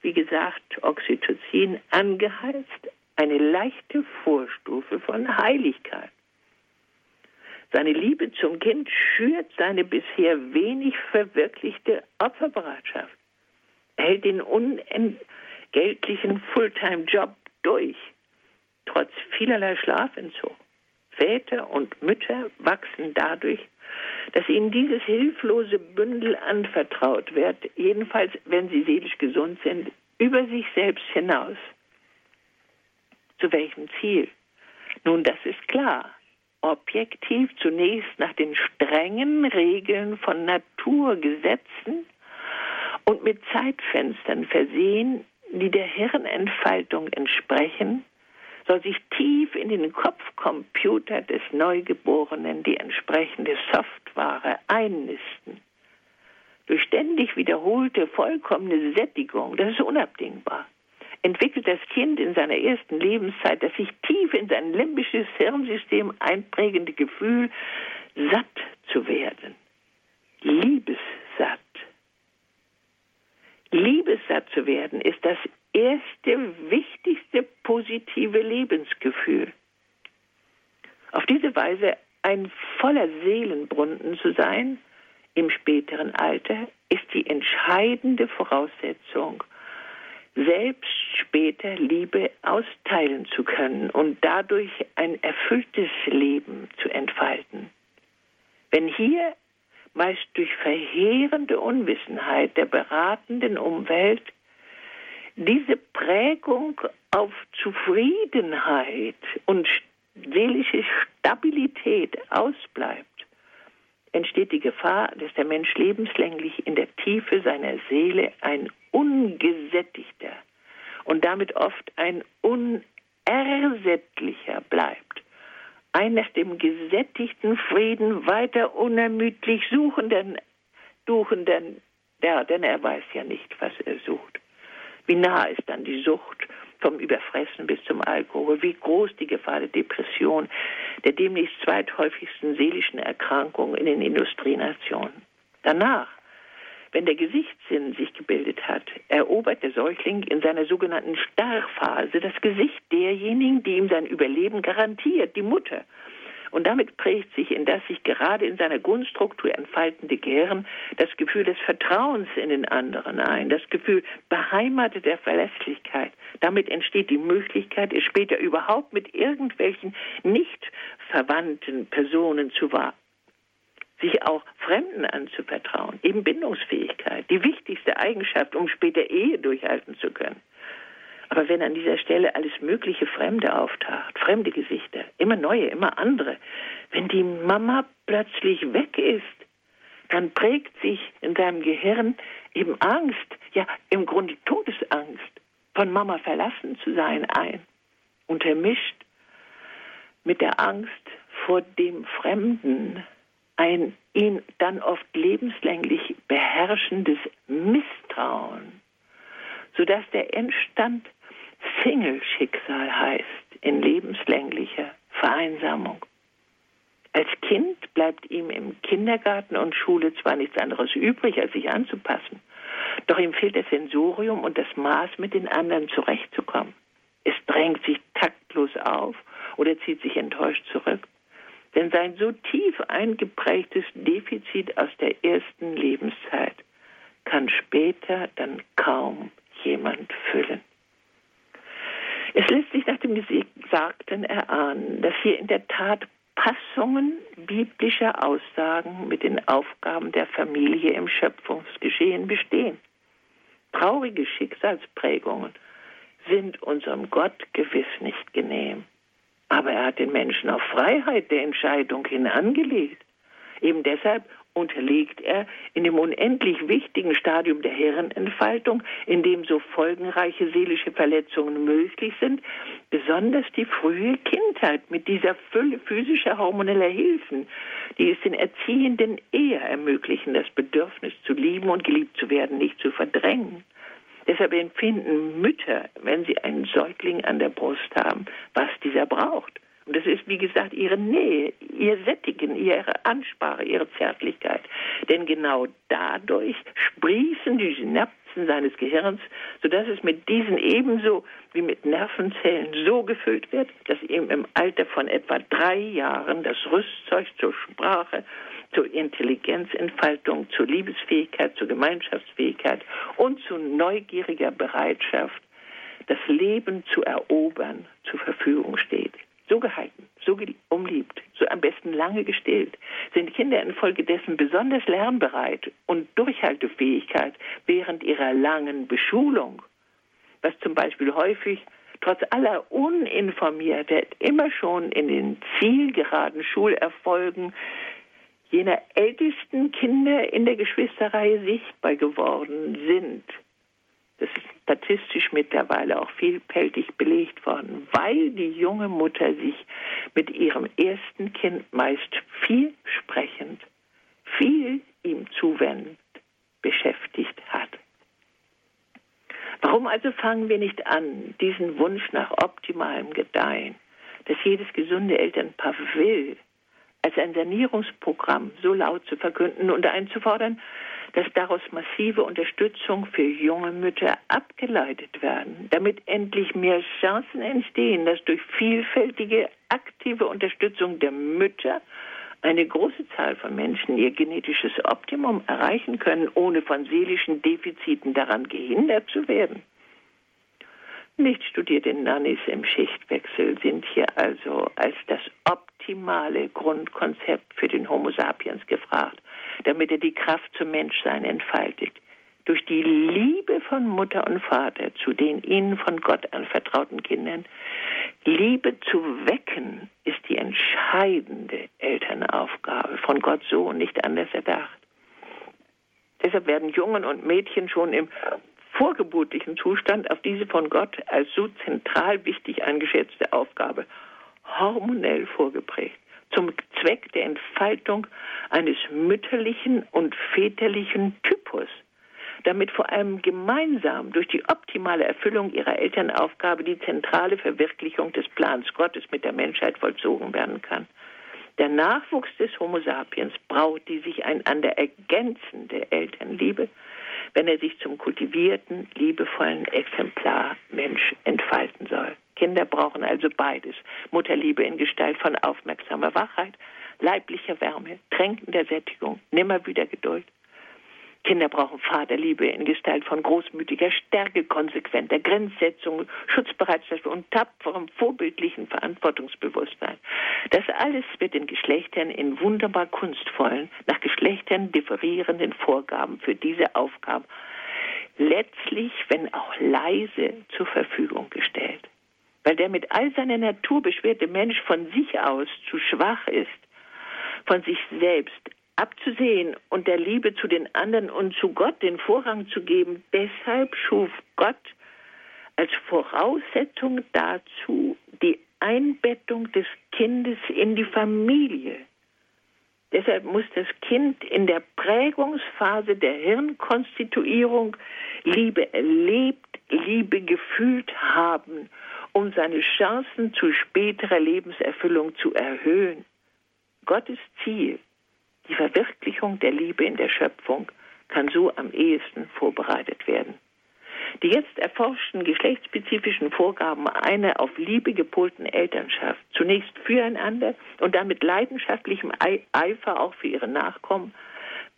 wie gesagt Oxytocin, angeheizt, eine leichte Vorstufe von Heiligkeit. Seine Liebe zum Kind schürt seine bisher wenig verwirklichte Opferbereitschaft. Er hält den unentgeltlichen Fulltime-Job durch, trotz vielerlei Schlafentzug. Väter und Mütter wachsen dadurch, dass ihnen dieses hilflose Bündel anvertraut wird, jedenfalls wenn sie seelisch gesund sind, über sich selbst hinaus. Zu welchem Ziel? Nun, das ist klar. Objektiv zunächst nach den strengen Regeln von Naturgesetzen und mit Zeitfenstern versehen, die der Hirnentfaltung entsprechen, soll sich tief in den Kopfcomputer des Neugeborenen die entsprechende Software einnisten. Durch ständig wiederholte vollkommene Sättigung, das ist unabdingbar, entwickelt das Kind in seiner ersten Lebenszeit das sich tief in sein limbisches Hirnsystem einprägende Gefühl, satt zu werden. Liebessatt. Liebessatt zu werden ist das erste, wichtigste positive Lebensgefühl. Auf diese Weise ein voller Seelenbrunnen zu sein im späteren Alter ist die entscheidende Voraussetzung, selbst später Liebe austeilen zu können und dadurch ein erfülltes Leben zu entfalten. Wenn hier meist durch verheerende Unwissenheit der beratenden Umwelt diese Prägung auf Zufriedenheit und seelische Stabilität ausbleibt, entsteht die Gefahr, dass der Mensch lebenslänglich in der Tiefe seiner Seele ein ungesättigter und damit oft ein unersättlicher bleibt. Ein nach dem gesättigten Frieden weiter unermüdlich suchenden, suchenden, ja, denn er weiß ja nicht, was er sucht. Wie nah ist dann die Sucht vom Überfressen bis zum Alkohol? Wie groß die Gefahr der Depression, der demnächst zweithäufigsten seelischen Erkrankung in den Industrienationen? Danach, wenn der Gesichtssinn sich gebildet hat, erobert der Säugling in seiner sogenannten Starrphase das Gesicht derjenigen, die ihm sein Überleben garantiert, die Mutter. Und damit prägt sich in das sich gerade in seiner Grundstruktur entfaltende Gehirn das Gefühl des Vertrauens in den anderen ein, das Gefühl beheimateter Verlässlichkeit. Damit entsteht die Möglichkeit, es später überhaupt mit irgendwelchen nicht verwandten Personen zu wahren sich auch Fremden anzuvertrauen, eben Bindungsfähigkeit, die wichtigste Eigenschaft, um später Ehe durchhalten zu können. Aber wenn an dieser Stelle alles mögliche Fremde auftaucht, fremde Gesichter, immer neue, immer andere, wenn die Mama plötzlich weg ist, dann prägt sich in deinem Gehirn eben Angst, ja im Grunde Todesangst, von Mama verlassen zu sein ein, untermischt mit der Angst vor dem Fremden, ein ihn dann oft lebenslänglich beherrschendes Misstrauen, sodass der Endstand Single-Schicksal heißt in lebenslänglicher Vereinsamung. Als Kind bleibt ihm im Kindergarten und Schule zwar nichts anderes übrig, als sich anzupassen, doch ihm fehlt das Sensorium und das Maß, mit den anderen zurechtzukommen. Es drängt sich taktlos auf oder zieht sich enttäuscht zurück. Denn sein so tief eingeprägtes Defizit aus der ersten Lebenszeit kann später dann kaum jemand füllen. Es lässt sich nach dem Gesagten erahnen, dass hier in der Tat Passungen biblischer Aussagen mit den Aufgaben der Familie im Schöpfungsgeschehen bestehen. Traurige Schicksalsprägungen sind unserem Gott gewiss nicht genehm. Aber er hat den Menschen auf Freiheit der Entscheidung hin angelegt. Eben deshalb unterliegt er in dem unendlich wichtigen Stadium der Herrenentfaltung, in dem so folgenreiche seelische Verletzungen möglich sind, besonders die frühe Kindheit mit dieser Fülle physischer hormoneller Hilfen, die es den Erziehenden eher ermöglichen, das Bedürfnis zu lieben und geliebt zu werden nicht zu verdrängen. Deshalb empfinden Mütter, wenn sie einen Säugling an der Brust haben, was dieser braucht. Das ist, wie gesagt, ihre Nähe, ihr Sättigen, ihre Ansprache, ihre Zärtlichkeit. Denn genau dadurch sprießen die Synapsen seines Gehirns, sodass es mit diesen ebenso wie mit Nervenzellen so gefüllt wird, dass ihm im Alter von etwa drei Jahren das Rüstzeug zur Sprache, zur Intelligenzentfaltung, zur Liebesfähigkeit, zur Gemeinschaftsfähigkeit und zu neugieriger Bereitschaft, das Leben zu erobern, zur Verfügung steht so gehalten, so umliebt, so am besten lange gestillt, sind Kinder infolgedessen besonders lernbereit und Durchhaltefähigkeit während ihrer langen Beschulung, was zum Beispiel häufig trotz aller Uninformiertheit immer schon in den zielgeraden Schulerfolgen jener ältesten Kinder in der Geschwisterreihe sichtbar geworden sind. Das ist statistisch mittlerweile auch vielfältig belegt worden, weil die junge Mutter sich mit ihrem ersten Kind meist viel sprechend, viel ihm zuwendend beschäftigt hat. Warum also fangen wir nicht an, diesen Wunsch nach optimalem Gedeihen, das jedes gesunde Elternpaar will, als ein Sanierungsprogramm so laut zu verkünden und einzufordern, dass daraus massive Unterstützung für junge Mütter abgeleitet werden, damit endlich mehr Chancen entstehen, dass durch vielfältige aktive Unterstützung der Mütter eine große Zahl von Menschen ihr genetisches Optimum erreichen können, ohne von seelischen Defiziten daran gehindert zu werden. Nicht studierte Nannies im Schichtwechsel sind hier also als das optimale Grundkonzept für den Homo sapiens gefragt, damit er die Kraft zum Menschsein entfaltet. Durch die Liebe von Mutter und Vater zu den ihnen von Gott anvertrauten Kindern, Liebe zu wecken, ist die entscheidende Elternaufgabe, von Gott so und nicht anders erdacht. Deshalb werden Jungen und Mädchen schon im vorgeburtlichen Zustand auf diese von Gott als so zentral wichtig eingeschätzte Aufgabe hormonell vorgeprägt, zum Zweck der Entfaltung eines mütterlichen und väterlichen Typus, damit vor allem gemeinsam durch die optimale Erfüllung ihrer Elternaufgabe die zentrale Verwirklichung des Plans Gottes mit der Menschheit vollzogen werden kann. Der Nachwuchs des Homo sapiens braucht die sich einander ergänzende Elternliebe, wenn er sich zum kultivierten, liebevollen Exemplar Mensch entfalten soll. Kinder brauchen also beides. Mutterliebe in Gestalt von aufmerksamer Wachheit, leiblicher Wärme, tränkender Sättigung, nimmer wieder Geduld. Kinder brauchen Vaterliebe in Gestalt von großmütiger Stärke, konsequenter Grenzsetzung, Schutzbereitschaft und tapferem, vorbildlichen Verantwortungsbewusstsein. Das alles wird den Geschlechtern in wunderbar kunstvollen, nach Geschlechtern differierenden Vorgaben für diese Aufgabe letztlich, wenn auch leise, zur Verfügung gestellt. Weil der mit all seiner Natur beschwerte Mensch von sich aus zu schwach ist, von sich selbst abzusehen und der Liebe zu den anderen und zu Gott den Vorrang zu geben. Deshalb schuf Gott als Voraussetzung dazu die Einbettung des Kindes in die Familie. Deshalb muss das Kind in der Prägungsphase der Hirnkonstituierung Liebe erlebt, Liebe gefühlt haben, um seine Chancen zu späterer Lebenserfüllung zu erhöhen. Gottes Ziel die Verwirklichung der Liebe in der Schöpfung kann so am ehesten vorbereitet werden. Die jetzt erforschten geschlechtsspezifischen Vorgaben einer auf Liebe gepolten Elternschaft, zunächst füreinander und dann mit leidenschaftlichem Eifer auch für ihre Nachkommen,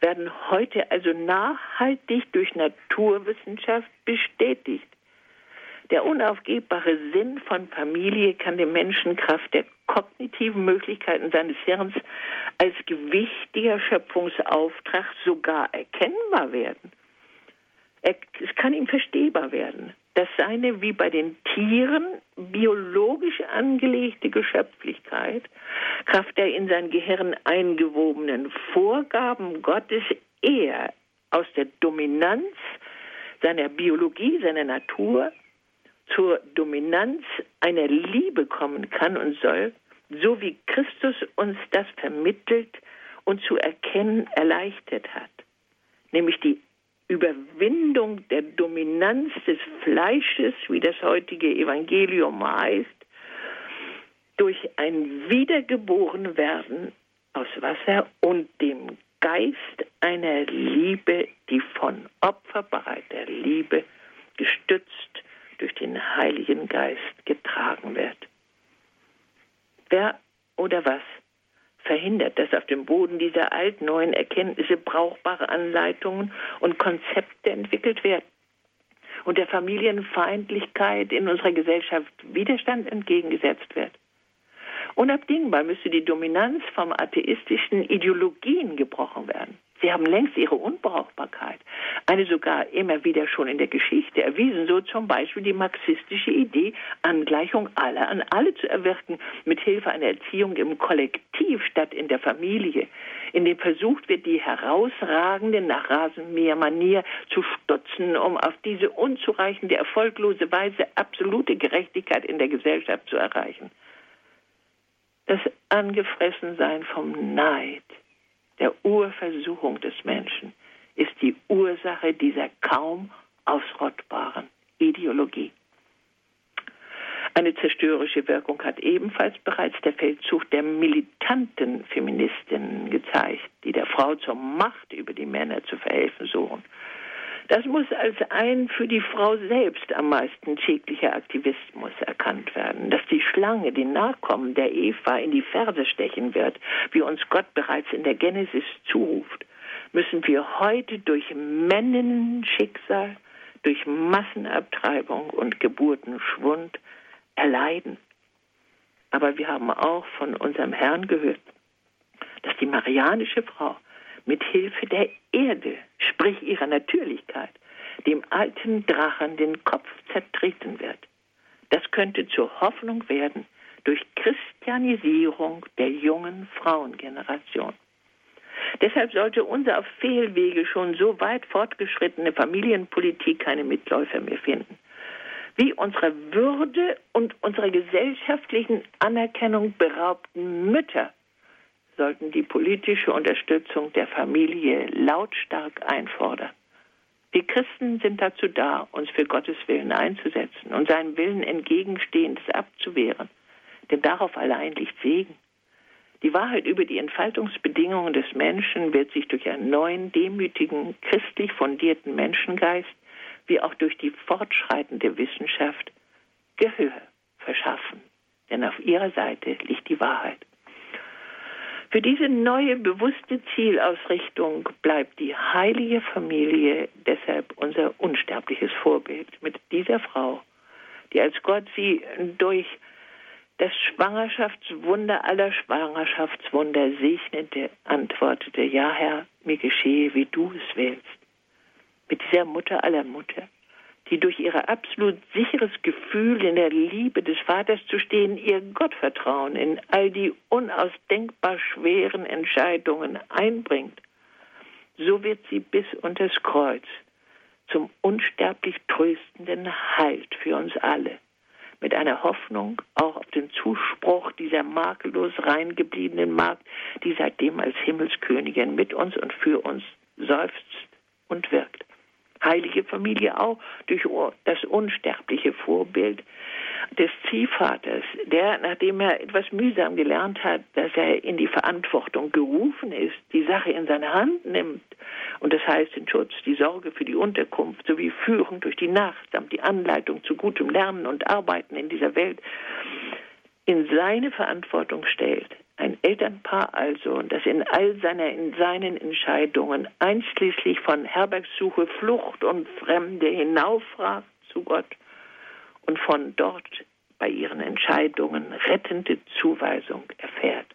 werden heute also nachhaltig durch Naturwissenschaft bestätigt. Der unaufgebbare Sinn von Familie kann dem Menschen Kraft der kognitiven Möglichkeiten seines Hirns als gewichtiger Schöpfungsauftrag sogar erkennbar werden. Es kann ihm verstehbar werden, dass seine wie bei den Tieren biologisch angelegte Geschöpflichkeit Kraft der in sein Gehirn eingewobenen Vorgaben Gottes eher aus der Dominanz seiner Biologie, seiner Natur zur Dominanz einer Liebe kommen kann und soll, so wie Christus uns das vermittelt und zu erkennen erleichtert hat, nämlich die Überwindung der Dominanz des Fleisches, wie das heutige Evangelium heißt, durch ein Wiedergeborenwerden aus Wasser und dem Geist einer Liebe, die von opferbereiter Liebe gestützt durch den Heiligen Geist getragen wird. Wer oder was verhindert, dass auf dem Boden dieser altneuen Erkenntnisse brauchbare Anleitungen und Konzepte entwickelt werden und der Familienfeindlichkeit in unserer Gesellschaft Widerstand entgegengesetzt wird. Unabdingbar müsste die Dominanz vom atheistischen Ideologien gebrochen werden. Sie haben längst ihre Unbrauchbarkeit, eine sogar immer wieder schon in der Geschichte erwiesen, so zum Beispiel die marxistische Idee, Angleichung aller an alle zu erwirken, mit Hilfe einer Erziehung im Kollektiv statt in der Familie, in dem versucht wird, die herausragende nach Rasenmähermanier zu stutzen, um auf diese unzureichende, erfolglose Weise absolute Gerechtigkeit in der Gesellschaft zu erreichen. Das Angefressensein vom Neid, der Urversuchung des Menschen, ist die Ursache dieser kaum ausrottbaren Ideologie. Eine zerstörerische Wirkung hat ebenfalls bereits der Feldzug der militanten Feministinnen gezeigt, die der Frau zur Macht über die Männer zu verhelfen suchen. Das muss als ein für die Frau selbst am meisten schädlicher Aktivismus erkannt werden, dass die Schlange den Nachkommen der Eva in die Ferse stechen wird, wie uns Gott bereits in der Genesis zuruft, müssen wir heute durch Männenschicksal, durch Massenabtreibung und Geburtenschwund erleiden. Aber wir haben auch von unserem Herrn gehört, dass die marianische Frau mit Hilfe der Erde, sprich ihrer Natürlichkeit, dem alten Drachen den Kopf zertreten wird. Das könnte zur Hoffnung werden durch Christianisierung der jungen Frauengeneration. Deshalb sollte unsere auf Fehlwege schon so weit fortgeschrittene Familienpolitik keine Mitläufer mehr finden. Wie unserer Würde und unserer gesellschaftlichen Anerkennung beraubten Mütter sollten die politische Unterstützung der Familie lautstark einfordern. Wir Christen sind dazu da, uns für Gottes Willen einzusetzen und seinem Willen entgegenstehendes abzuwehren. Denn darauf allein liegt Segen. Die Wahrheit über die Entfaltungsbedingungen des Menschen wird sich durch einen neuen, demütigen, christlich fundierten Menschengeist wie auch durch die fortschreitende Wissenschaft Gehör verschaffen. Denn auf ihrer Seite liegt die Wahrheit. Für diese neue bewusste Zielausrichtung bleibt die heilige Familie deshalb unser unsterbliches Vorbild mit dieser Frau, die als Gott sie durch das Schwangerschaftswunder aller Schwangerschaftswunder segnete, antwortete, ja Herr, mir geschehe, wie du es willst. Mit dieser Mutter aller Mutter die durch ihr absolut sicheres Gefühl in der Liebe des Vaters zu stehen, ihr Gottvertrauen in all die unausdenkbar schweren Entscheidungen einbringt, so wird sie bis unters Kreuz zum unsterblich tröstenden Halt für uns alle, mit einer Hoffnung auch auf den Zuspruch dieser makellos rein gebliebenen Magd, die seitdem als Himmelskönigin mit uns und für uns seufzt und wirkt heilige Familie auch durch das unsterbliche Vorbild des Ziehvaters, der, nachdem er etwas mühsam gelernt hat, dass er in die Verantwortung gerufen ist, die Sache in seine Hand nimmt. Und das heißt den Schutz, die Sorge für die Unterkunft sowie Führung durch die Nacht samt die Anleitung zu gutem Lernen und Arbeiten in dieser Welt in seine Verantwortung stellt, ein Elternpaar also, das in all seiner, in seinen Entscheidungen einschließlich von Herbergssuche, Flucht und Fremde hinauffragt zu Gott und von dort bei ihren Entscheidungen rettende Zuweisung erfährt.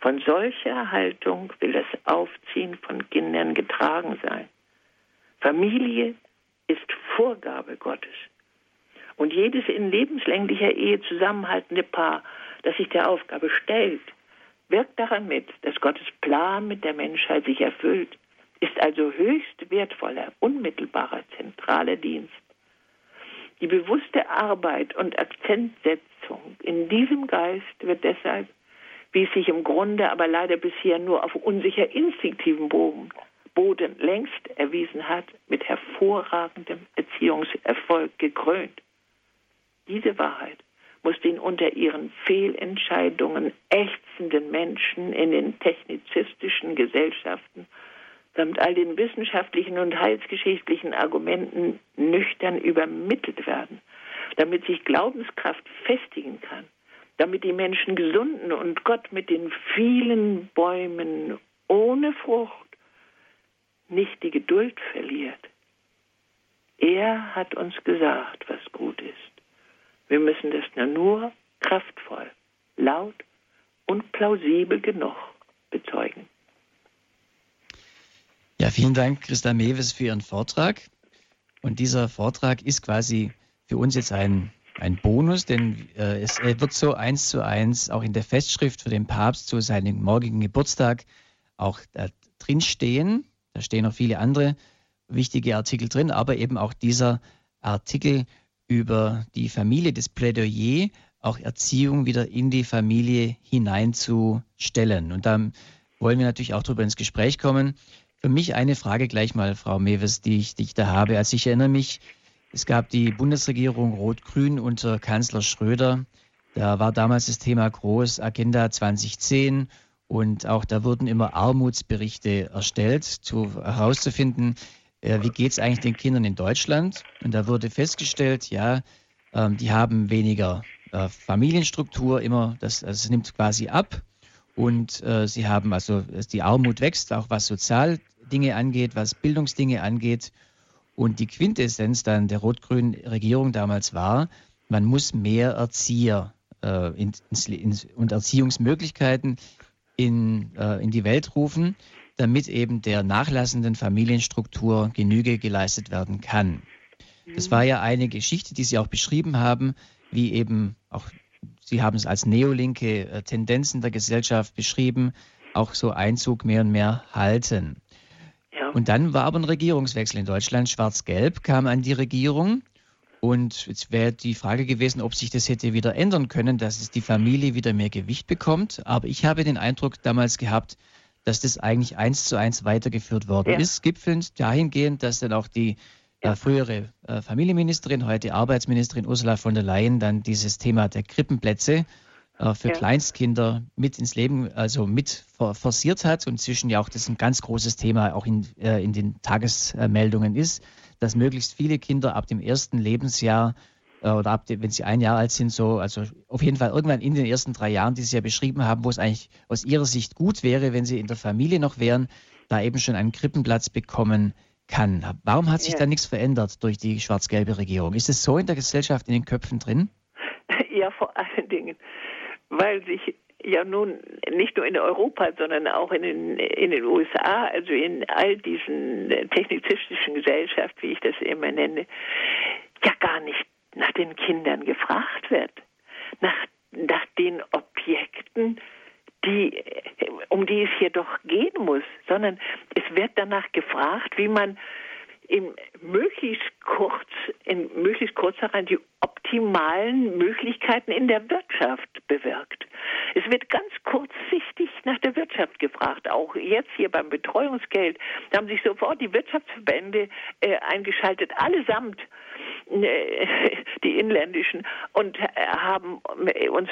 Von solcher Haltung will das Aufziehen von Kindern getragen sein. Familie ist Vorgabe Gottes. Und jedes in lebenslänglicher Ehe zusammenhaltende Paar, das sich der Aufgabe stellt, wirkt daran mit, dass Gottes Plan mit der Menschheit sich erfüllt, ist also höchst wertvoller, unmittelbarer, zentraler Dienst. Die bewusste Arbeit und Akzentsetzung in diesem Geist wird deshalb, wie es sich im Grunde aber leider bisher nur auf unsicher instinktiven Boden, Boden längst erwiesen hat, mit hervorragendem Erziehungserfolg gekrönt. Diese Wahrheit muss den unter ihren Fehlentscheidungen ächzenden Menschen in den technizistischen Gesellschaften samt all den wissenschaftlichen und heilsgeschichtlichen Argumenten nüchtern übermittelt werden, damit sich Glaubenskraft festigen kann, damit die Menschen gesunden und Gott mit den vielen Bäumen ohne Frucht nicht die Geduld verliert. Er hat uns gesagt, was gut ist. Wir müssen das nur kraftvoll, laut und plausibel genug bezeugen. Ja, vielen Dank, Christa Mewes, für Ihren Vortrag. Und dieser Vortrag ist quasi für uns jetzt ein, ein Bonus, denn äh, es wird so eins zu eins auch in der Festschrift für den Papst zu seinem morgigen Geburtstag auch da drin stehen. Da stehen noch viele andere wichtige Artikel drin, aber eben auch dieser Artikel über die Familie, das Plädoyer, auch Erziehung wieder in die Familie hineinzustellen. Und da wollen wir natürlich auch darüber ins Gespräch kommen. Für mich eine Frage gleich mal, Frau Mewes, die ich, die ich da habe. Also ich erinnere mich, es gab die Bundesregierung Rot-Grün unter Kanzler Schröder. Da war damals das Thema groß, Agenda 2010. Und auch da wurden immer Armutsberichte erstellt, zu, herauszufinden, äh, wie geht es eigentlich den Kindern in Deutschland? Und da wurde festgestellt, ja, ähm, die haben weniger äh, Familienstruktur, immer, das, also das nimmt quasi ab. Und äh, sie haben also, die Armut wächst, auch was Sozialdinge angeht, was Bildungsdinge angeht. Und die Quintessenz dann der rot-grünen Regierung damals war, man muss mehr Erzieher äh, in, in, und Erziehungsmöglichkeiten in, äh, in die Welt rufen damit eben der nachlassenden Familienstruktur Genüge geleistet werden kann. Das war ja eine Geschichte, die Sie auch beschrieben haben, wie eben auch, Sie haben es als neolinke äh, Tendenzen der Gesellschaft beschrieben, auch so Einzug mehr und mehr halten. Ja. Und dann war aber ein Regierungswechsel in Deutschland. Schwarz-Gelb kam an die Regierung. Und jetzt wäre die Frage gewesen, ob sich das hätte wieder ändern können, dass es die Familie wieder mehr Gewicht bekommt. Aber ich habe den Eindruck damals gehabt, dass das eigentlich eins zu eins weitergeführt worden ja. ist, gipfelnd dahingehend, dass dann auch die äh, frühere äh, Familienministerin, heute Arbeitsministerin Ursula von der Leyen dann dieses Thema der Krippenplätze äh, für ja. Kleinstkinder mit ins Leben, also mit forciert hat und inzwischen ja auch das ein ganz großes Thema auch in, äh, in den Tagesmeldungen ist, dass möglichst viele Kinder ab dem ersten Lebensjahr äh, oder ab, wenn sie ein Jahr alt sind, so, also auf jeden Fall irgendwann in den ersten drei Jahren, die Sie ja beschrieben haben, wo es eigentlich aus Ihrer Sicht gut wäre, wenn Sie in der Familie noch wären, da eben schon einen Krippenplatz bekommen kann. Warum hat sich ja. da nichts verändert durch die schwarz-gelbe Regierung? Ist es so in der Gesellschaft in den Köpfen drin? Ja, vor allen Dingen, weil sich ja nun nicht nur in Europa, sondern auch in den, in den USA, also in all diesen technizistischen Gesellschaften, wie ich das immer nenne, ja gar nicht nach den Kindern gefragt wird, nach, nach den Objekten, die, um die es hier doch gehen muss, sondern es wird danach gefragt, wie man in möglichst kurz, in möglichst kurzer Zeit die optimalen Möglichkeiten in der Wirtschaft bewirkt. Es wird ganz kurzsichtig nach der Wirtschaft gefragt. Auch jetzt hier beim Betreuungsgeld, da haben sich sofort die Wirtschaftsverbände äh, eingeschaltet, allesamt die inländischen, und äh, haben uns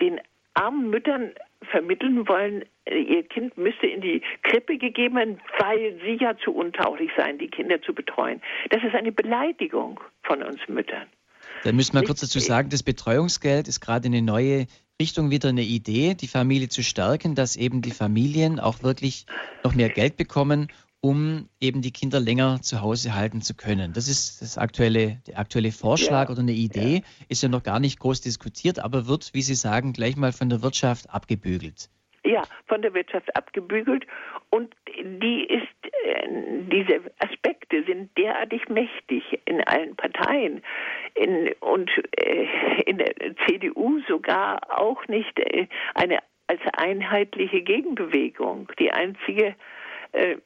den armen Müttern vermitteln wollen, äh, ihr Kind müsste in die Krippe gegeben werden, weil sie ja zu untauglich seien, die Kinder zu betreuen. Das ist eine Beleidigung von uns Müttern. Da müssen wir kurz dazu sagen, das Betreuungsgeld ist gerade eine neue Richtung wieder eine Idee, die Familie zu stärken, dass eben die Familien auch wirklich noch mehr Geld bekommen, um eben die Kinder länger zu Hause halten zu können. Das ist das aktuelle, der aktuelle Vorschlag ja, oder eine Idee, ja. ist ja noch gar nicht groß diskutiert, aber wird, wie Sie sagen, gleich mal von der Wirtschaft abgebügelt. Ja, von der Wirtschaft abgebügelt und die ist, äh, diese Aspekte sind derartig mächtig in allen Parteien in, und äh, in der CDU sogar auch nicht äh, eine als einheitliche Gegenbewegung. Die einzige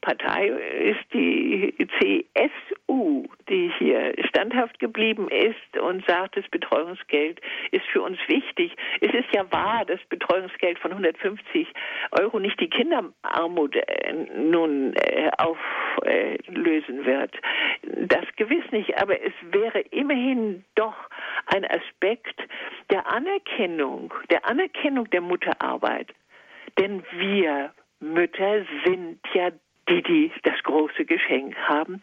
Partei ist die CSU, die hier standhaft geblieben ist und sagt, das Betreuungsgeld ist für uns wichtig. Es ist ja wahr, dass Betreuungsgeld von 150 Euro nicht die Kinderarmut äh, nun äh, auflösen wird. Das gewiss nicht, aber es wäre immerhin doch ein Aspekt der Anerkennung, der Anerkennung der Mutterarbeit. Denn wir Mütter sind ja die, die das große Geschenk haben,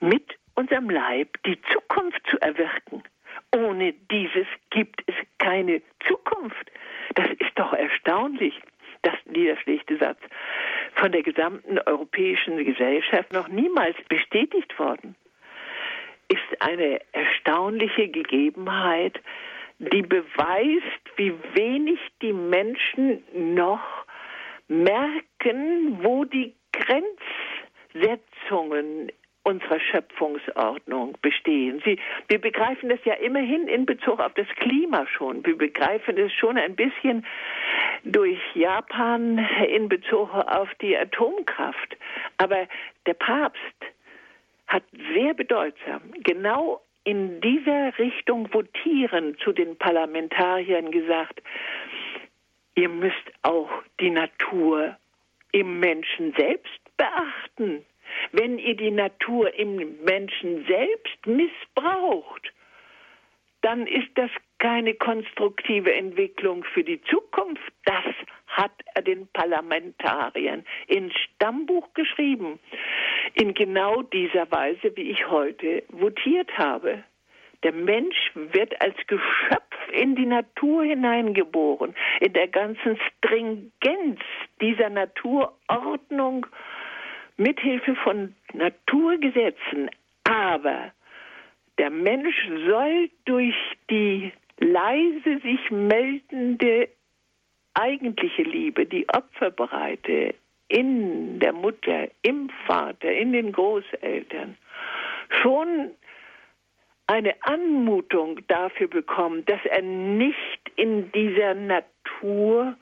mit unserem Leib die Zukunft zu erwirken. Ohne dieses gibt es keine Zukunft. Das ist doch erstaunlich. Das niederschlägste Satz von der gesamten europäischen Gesellschaft noch niemals bestätigt worden. Ist eine erstaunliche Gegebenheit, die beweist, wie wenig die Menschen noch merken, wo die Grenzsetzungen unserer Schöpfungsordnung bestehen. Sie, wir begreifen das ja immerhin in Bezug auf das Klima schon. Wir begreifen es schon ein bisschen durch Japan in Bezug auf die Atomkraft. Aber der Papst hat sehr bedeutsam genau in dieser Richtung votieren zu den Parlamentariern gesagt, ihr müsst auch die Natur im Menschen selbst beachten. Wenn ihr die Natur im Menschen selbst missbraucht, dann ist das keine konstruktive Entwicklung für die Zukunft. Das hat er den Parlamentariern ins Stammbuch geschrieben. In genau dieser Weise, wie ich heute votiert habe. Der Mensch wird als Geschöpf in die Natur hineingeboren, in der ganzen Stringenz dieser Naturordnung mithilfe von Naturgesetzen. Aber der Mensch soll durch die leise sich meldende eigentliche Liebe, die Opferbreite in der Mutter, im Vater, in den Großeltern schon eine Anmutung dafür bekommen, dass er nicht in dieser Naturgewalt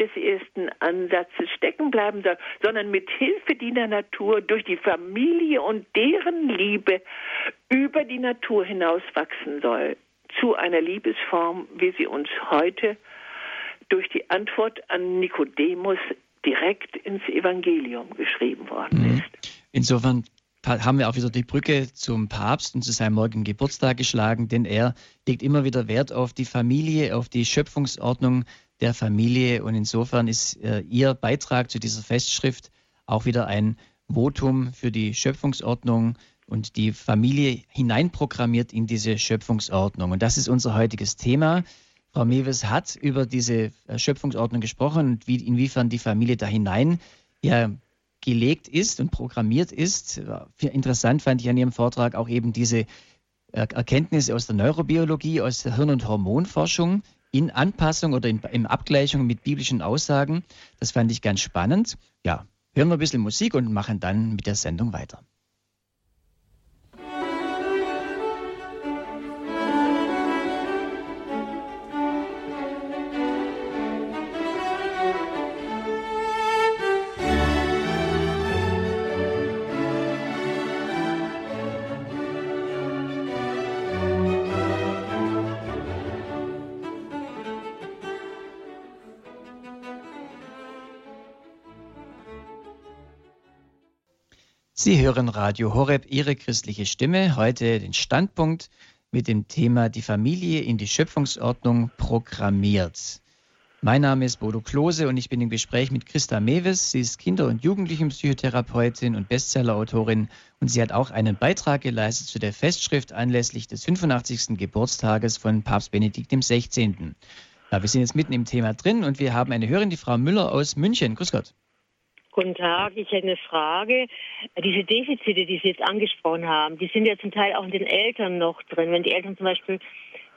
des ersten Ansatzes stecken bleiben soll, sondern mit Hilfe dieser Natur durch die Familie und deren Liebe über die Natur hinaus wachsen soll zu einer Liebesform, wie sie uns heute durch die Antwort an Nikodemus direkt ins Evangelium geschrieben worden mhm. ist. Insofern haben wir auch wieder die Brücke zum Papst und zu seinem morgigen Geburtstag geschlagen, denn er legt immer wieder Wert auf die Familie, auf die Schöpfungsordnung der Familie und insofern ist äh, Ihr Beitrag zu dieser Festschrift auch wieder ein Votum für die Schöpfungsordnung und die Familie hineinprogrammiert in diese Schöpfungsordnung. Und das ist unser heutiges Thema. Frau Mewes hat über diese äh, Schöpfungsordnung gesprochen und wie, inwiefern die Familie da hinein ja gelegt ist und programmiert ist. Interessant fand ich an Ihrem Vortrag auch eben diese Erkenntnisse aus der Neurobiologie, aus der Hirn- und Hormonforschung in Anpassung oder in, in Abgleichung mit biblischen Aussagen. Das fand ich ganz spannend. Ja, hören wir ein bisschen Musik und machen dann mit der Sendung weiter. Sie hören Radio Horeb, Ihre christliche Stimme. Heute den Standpunkt mit dem Thema Die Familie in die Schöpfungsordnung programmiert. Mein Name ist Bodo Klose und ich bin im Gespräch mit Christa Mewes. Sie ist Kinder- und Jugendlichenpsychotherapeutin und Bestsellerautorin und sie hat auch einen Beitrag geleistet zu der Festschrift anlässlich des 85. Geburtstages von Papst Benedikt XVI. Ja, wir sind jetzt mitten im Thema drin und wir haben eine Hörerin, die Frau Müller aus München. Grüß Gott. Guten Tag, ich hätte eine Frage. Diese Defizite, die Sie jetzt angesprochen haben, die sind ja zum Teil auch in den Eltern noch drin. Wenn die Eltern zum Beispiel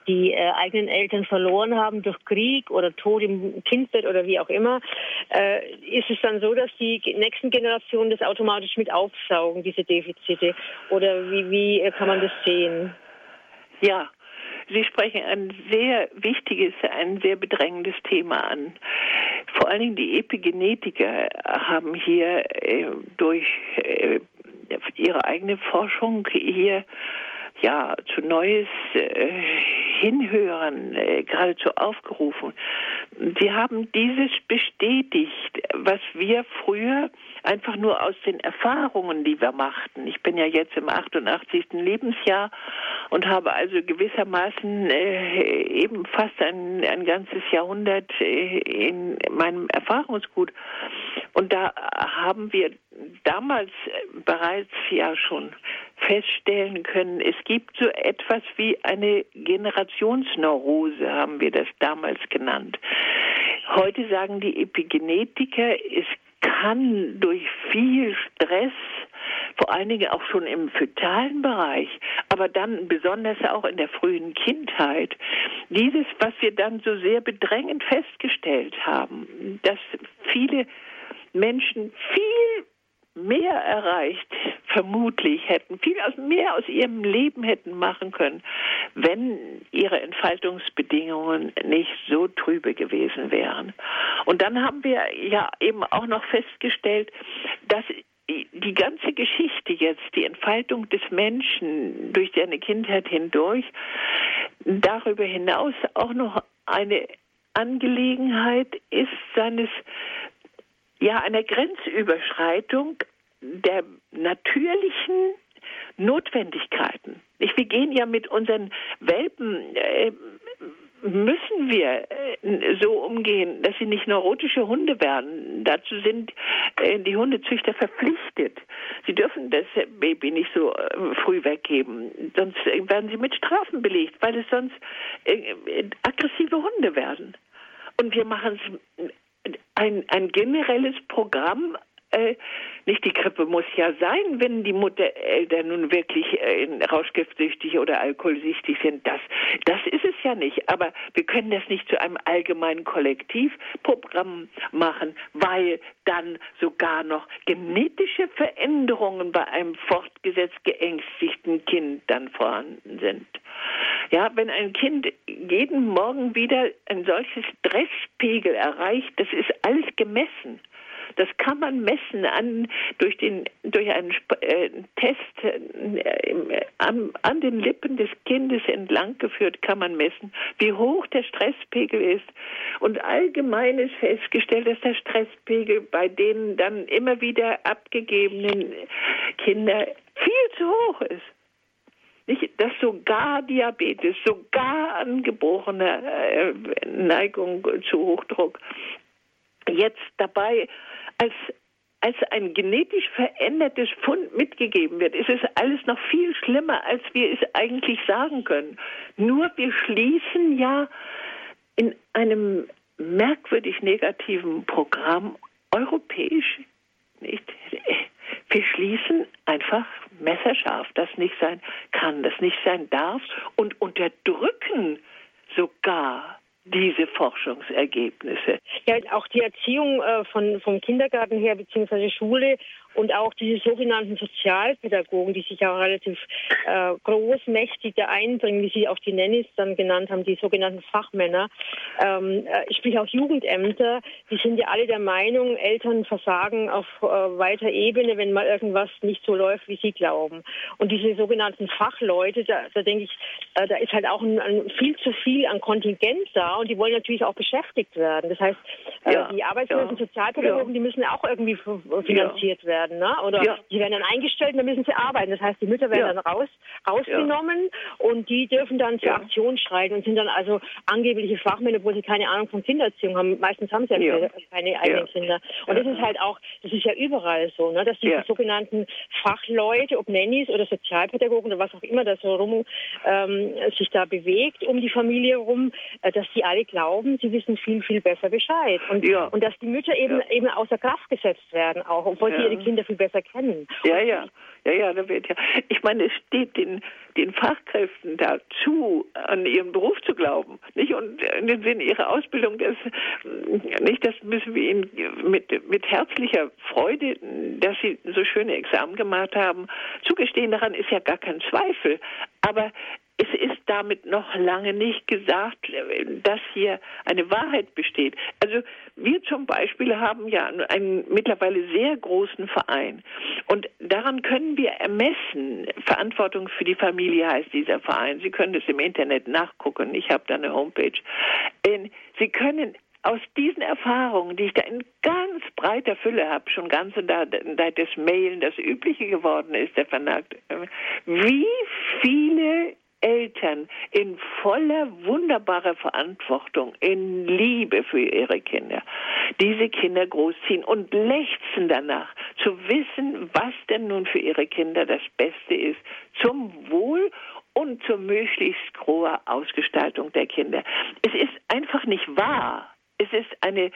die äh, eigenen Eltern verloren haben durch Krieg oder Tod im Kindbett oder wie auch immer, äh, ist es dann so, dass die nächsten Generationen das automatisch mit aufsaugen, diese Defizite? Oder wie, wie äh, kann man das sehen? Ja, Sie sprechen ein sehr wichtiges, ein sehr bedrängendes Thema an. Vor allen Dingen die Epigenetiker haben hier äh, durch äh, ihre eigene Forschung hier ja zu Neues äh, Hinhören äh, geradezu aufgerufen. Sie haben dieses bestätigt, was wir früher einfach nur aus den Erfahrungen, die wir machten. Ich bin ja jetzt im 88. Lebensjahr und habe also gewissermaßen äh, eben fast ein, ein ganzes Jahrhundert äh, in meinem Erfahrungsgut. Und da haben wir damals bereits ja schon feststellen können, es gibt so etwas wie eine Generationsneurose, haben wir das damals genannt. Heute sagen die Epigenetiker, es kann durch viel Stress, vor allen Dingen auch schon im fötalen Bereich, aber dann besonders auch in der frühen Kindheit, dieses, was wir dann so sehr bedrängend festgestellt haben, dass viele Menschen viel mehr erreicht, vermutlich hätten, viel mehr aus ihrem Leben hätten machen können, wenn ihre Entfaltungsbedingungen nicht so trübe gewesen wären. Und dann haben wir ja eben auch noch festgestellt, dass die ganze Geschichte jetzt, die Entfaltung des Menschen durch seine Kindheit hindurch, darüber hinaus auch noch eine Angelegenheit ist seines ja einer Grenzüberschreitung der natürlichen Notwendigkeiten. wir gehen ja mit unseren Welpen, äh, müssen wir äh, so umgehen, dass sie nicht neurotische Hunde werden. Dazu sind äh, die Hundezüchter verpflichtet. Sie dürfen das Baby nicht so äh, früh weggeben, sonst werden sie mit Strafen belegt, weil es sonst äh, aggressive Hunde werden. Und wir machen es ein, ein generelles Programm äh, nicht die Grippe muss ja sein, wenn die Muttereltern nun wirklich äh, rauschgiftsüchtig oder alkoholsüchtig sind. Das, das ist es ja nicht. Aber wir können das nicht zu einem allgemeinen Kollektivprogramm machen, weil dann sogar noch genetische Veränderungen bei einem fortgesetzt geängstigten Kind dann vorhanden sind. Ja, wenn ein Kind jeden Morgen wieder ein solches Stresspegel erreicht, das ist alles gemessen. Das kann man messen an, durch, den, durch einen äh, Test äh, an, an den Lippen des Kindes entlang geführt, kann man messen, wie hoch der Stresspegel ist. Und allgemein ist festgestellt, dass der Stresspegel bei den dann immer wieder abgegebenen Kindern viel zu hoch ist. Nicht, dass sogar Diabetes, sogar angeborene äh, Neigung zu Hochdruck jetzt dabei als als ein genetisch verändertes Fund mitgegeben wird, ist es alles noch viel schlimmer, als wir es eigentlich sagen können. Nur wir schließen ja in einem merkwürdig negativen Programm europäisch nicht. Wir schließen einfach messerscharf, das nicht sein kann, das nicht sein darf und unterdrücken sogar diese Forschungsergebnisse. Ja, auch die Erziehung äh, von, vom Kindergarten her beziehungsweise Schule und auch diese sogenannten Sozialpädagogen, die sich auch relativ äh, großmächtig da einbringen, wie Sie auch die Nennis dann genannt haben, die sogenannten Fachmänner, ähm, äh, sprich auch Jugendämter, die sind ja alle der Meinung, Eltern versagen auf äh, weiter Ebene, wenn mal irgendwas nicht so läuft, wie sie glauben. Und diese sogenannten Fachleute, da, da denke ich, äh, da ist halt auch ein, ein viel zu viel an Kontingent da und die wollen natürlich auch beschäftigt werden. Das heißt, Äh, ja. Die arbeitslosen ja. Sozialpädagogen, die müssen auch irgendwie finanziert werden, ne? Oder die werden dann eingestellt und dann müssen sie arbeiten. Das heißt, die Mütter werden dann raus, rausgenommen und die dürfen dann zur Aktion schreiten und sind dann also angebliche Fachmänner, obwohl sie keine Ahnung von Kindererziehung haben. Meistens haben sie ja, keine eigenen Kinder. Und das ist halt auch, das ist ja überall so, ne? Dass die sogenannten Fachleute, ob Nannies oder Sozialpädagogen oder was auch immer da so rum ähm, sich da bewegt um die Familie rum, äh, dass die alle glauben, sie wissen viel, viel besser Bescheid. Und, ja. und dass die Mütter eben, ja. eben außer Kraft gesetzt werden, auch, obwohl ja. sie ihre Kinder viel besser kennen. Ja, ja. Ja, ja, da wird ja. Ich meine, es steht den, den Fachkräften dazu, an ihren Beruf zu glauben, nicht? Und in dem Sinne ihre Ausbildung, das, nicht, das müssen wir ihnen mit, mit herzlicher Freude, dass sie so schöne Examen gemacht haben, zugestehen. Daran ist ja gar kein Zweifel. Aber es ist damit noch lange nicht gesagt, dass hier eine Wahrheit besteht. Also wir zum Beispiel haben ja einen mittlerweile sehr großen Verein und daran können wir ermessen. Verantwortung für die Familie heißt dieser Verein. Sie können das im Internet nachgucken. Ich habe da eine Homepage. Sie können aus diesen Erfahrungen, die ich da in ganz breiter Fülle habe, schon ganz da, da das Mailen das Übliche geworden ist, der Vernagt, wie viele Eltern in voller wunderbarer Verantwortung, in Liebe für ihre Kinder, diese Kinder großziehen und lechzen danach, zu wissen, was denn nun für ihre Kinder das Beste ist, zum Wohl und zur möglichst großen Ausgestaltung der Kinder. Es ist einfach nicht wahr, es ist eine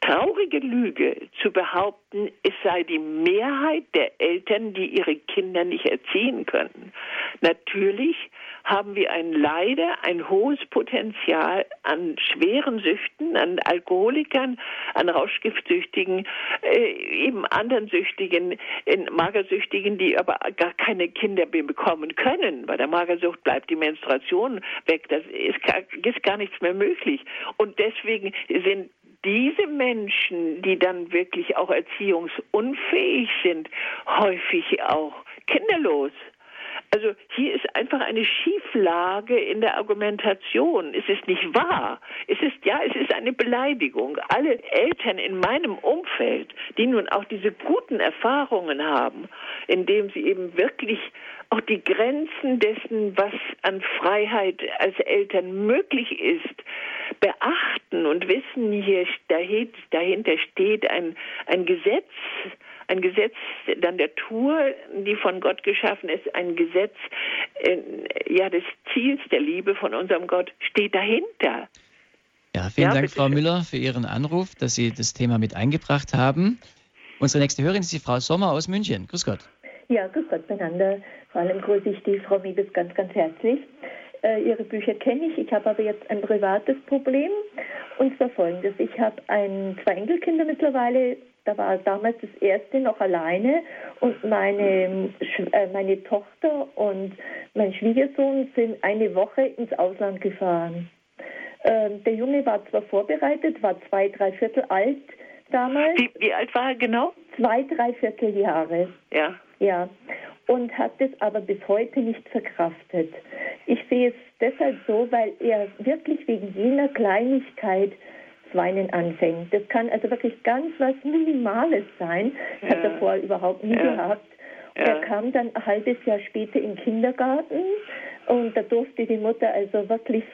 traurige Lüge zu behaupten, es sei die Mehrheit der Eltern, die ihre Kinder nicht erziehen können. Natürlich haben wir ein leider ein hohes Potenzial an schweren Süchten, an Alkoholikern, an Rauschgiftsüchtigen, äh, eben anderen Süchtigen, Magersüchtigen, die aber gar keine Kinder bekommen können. Bei der Magersucht bleibt die Menstruation weg. Das ist ist gar nichts mehr möglich. Und deswegen sind diese Menschen, die dann wirklich auch erziehungsunfähig sind, häufig auch kinderlos. Also hier ist einfach eine Schieflage in der Argumentation. Es ist nicht wahr. Es ist ja, es ist eine Beleidigung. Alle Eltern in meinem Umfeld, die nun auch diese guten Erfahrungen haben, indem sie eben wirklich auch die Grenzen dessen, was an Freiheit als Eltern möglich ist, beachten und wissen, hier dahinter steht ein, ein Gesetz, ein Gesetz der Natur, die von Gott geschaffen ist, ein Gesetz äh, ja des Ziels der Liebe von unserem Gott steht dahinter. Ja, vielen ja, Dank, Frau Müller, für Ihren Anruf, dass Sie das Thema mit eingebracht haben. Unsere nächste Hörerin ist die Frau Sommer aus München. Grüß Gott. Ja, grüß Gott beieinander. Vor allem grüße ich die Frau Miebes ganz, ganz herzlich. Äh, ihre Bücher kenne ich. Ich habe aber jetzt ein privates Problem. Und zwar folgendes. Ich habe ein, zwei Enkelkinder mittlerweile, da war damals das erste noch alleine und meine, äh, meine Tochter und mein Schwiegersohn sind eine Woche ins Ausland gefahren. Ähm, der Junge war zwar vorbereitet, war zwei, drei Viertel alt damals. Wie, wie alt war er genau? Zwei, drei Viertel Jahre. Ja. Ja. Und hat es aber bis heute nicht verkraftet. Ich sehe es deshalb so, weil er wirklich wegen jener Kleinigkeit Weinen anfängt. Das kann also wirklich ganz was Minimales sein. Das ja. hat er vorher überhaupt nie ja. gehabt. Ja. Er kam dann ein halbes Jahr später in den Kindergarten und da durfte die Mutter also wirklich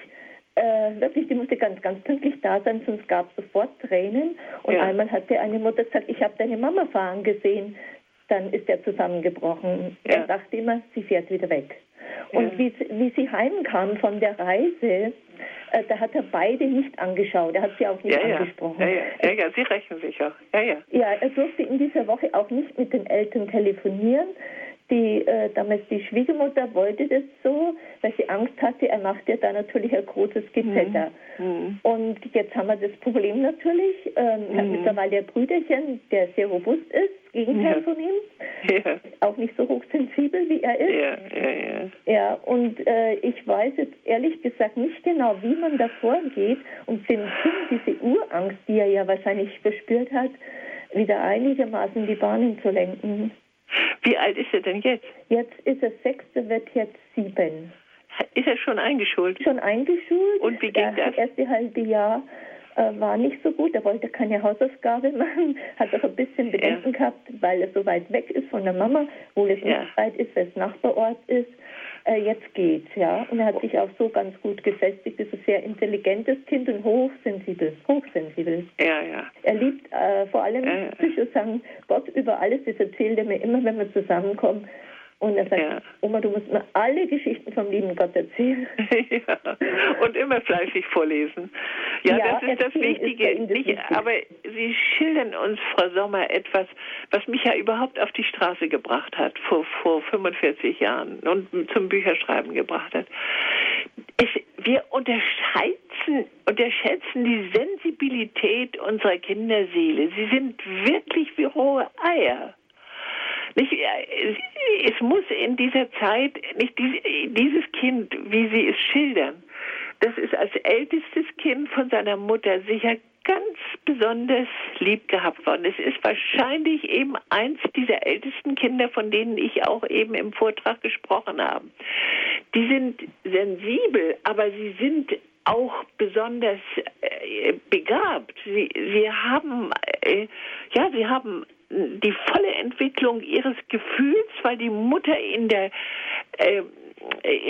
äh, wirklich, die musste ganz, ganz pünktlich da sein, sonst gab es sofort Tränen. Und ja. einmal hatte eine Mutter gesagt, ich habe deine Mama fahren gesehen. Dann ist er zusammengebrochen. Ja. Er dachte immer, sie fährt wieder weg. Und wie, wie sie heimkam von der Reise, da hat er beide nicht angeschaut. Er hat sie auch nicht ja, angesprochen. Ja, ja, ja, ja, sie rächen sich auch. Ja, ja. ja, er durfte in dieser Woche auch nicht mit den Eltern telefonieren. Die, äh, damals die Schwiegermutter wollte das so, weil sie Angst hatte, er macht ja da natürlich ein großes Gezetter. Mhm. Und jetzt haben wir das Problem natürlich, ähm, mhm. hat mittlerweile ein Brüderchen, der sehr robust ist, Gegenteil ja. von ihm, ja. auch nicht so hochsensibel wie er ist. Ja, ja, ja. ja und äh, ich weiß jetzt ehrlich gesagt nicht genau, wie man da vorgeht, um dem Kind diese Urangst, die er ja wahrscheinlich verspürt hat, wieder einigermaßen die Bahnen zu lenken. Wie alt ist er denn jetzt? Jetzt ist er sechs, er wird jetzt sieben. Ist er schon eingeschult? Schon eingeschult. Und wie ging das? Das erste halbe Jahr äh, war nicht so gut. Er wollte keine Hausaufgabe machen, hat auch ein bisschen Bedenken ja. gehabt, weil er so weit weg ist von der Mama, wo es ja. nicht weit ist, weil es Nachbarort ist. Äh, jetzt geht's, ja. Und er hat sich auch so ganz gut gefestigt. Ist ein sehr intelligentes Kind und hochsensibel. Hochsensibel. Ja, ja. Er liebt äh, vor allem ja, ja. sagen, Gott über alles. Das erzählt er mir immer, wenn wir zusammenkommen. Und er sagt, ja. Oma, du musst mir alle Geschichten vom lieben Gott erzählen. ja. Und immer fleißig vorlesen. Ja, ja das ist das Wichtige. Ist Nicht, wichtig. aber Sie schildern uns, Frau Sommer, etwas, was mich ja überhaupt auf die Straße gebracht hat, vor, vor 45 Jahren und zum Bücherschreiben gebracht hat. Es, wir unterschätzen, unterschätzen die Sensibilität unserer Kinderseele. Sie sind wirklich wie rohe Eier. Nicht, es muss in dieser Zeit nicht dieses Kind, wie Sie es schildern, das ist als ältestes Kind von seiner Mutter sicher ganz besonders lieb gehabt worden. Es ist wahrscheinlich eben eins dieser ältesten Kinder, von denen ich auch eben im Vortrag gesprochen habe. Die sind sensibel, aber sie sind auch besonders äh, begabt. Sie, sie haben, äh, ja, sie haben die volle Entwicklung ihres Gefühls, weil die Mutter in der äh,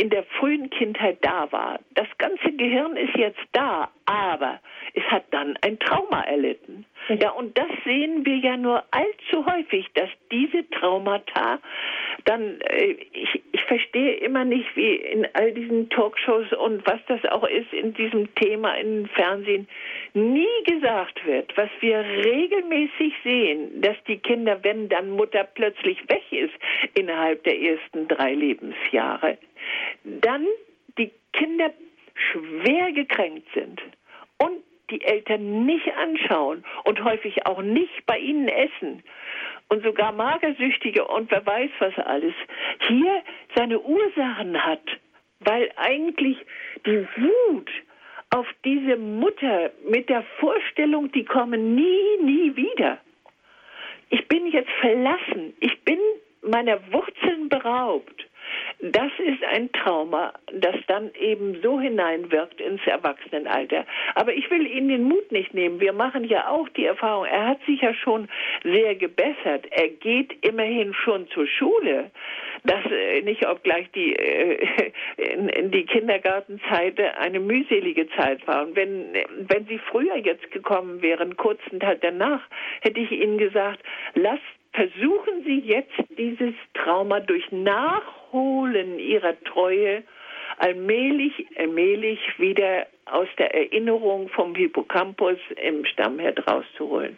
in der frühen Kindheit da war. Das ganze Gehirn ist jetzt da, aber es hat dann ein Trauma erlitten. Ja, und das sehen wir ja nur allzu häufig, dass diese Traumata dann, äh, ich, ich verstehe immer nicht, wie in all diesen Talkshows und was das auch ist in diesem Thema im Fernsehen, nie gesagt wird, was wir regelmäßig sehen, dass die Kinder, wenn dann Mutter plötzlich weg ist innerhalb der ersten drei Lebensjahre, dann die Kinder schwer gekränkt sind. Und die Eltern nicht anschauen und häufig auch nicht bei ihnen essen und sogar Magersüchtige und wer weiß was alles, hier seine Ursachen hat, weil eigentlich die Wut auf diese Mutter mit der Vorstellung, die kommen nie, nie wieder. Ich bin jetzt verlassen, ich bin meiner Wurzeln beraubt. Das ist ein Trauma, das dann eben so hineinwirkt ins Erwachsenenalter. Aber ich will Ihnen den Mut nicht nehmen. Wir machen ja auch die Erfahrung, er hat sich ja schon sehr gebessert. Er geht immerhin schon zur Schule. Das äh, nicht, obgleich die, äh, die Kindergartenzeit eine mühselige Zeit war. Und wenn, wenn Sie früher jetzt gekommen wären, kurz Teil danach, hätte ich Ihnen gesagt, lasst versuchen Sie jetzt dieses Trauma durch Nachholen Ihrer Treue allmählich, allmählich wieder aus der Erinnerung vom Hippocampus im Stammherd rauszuholen.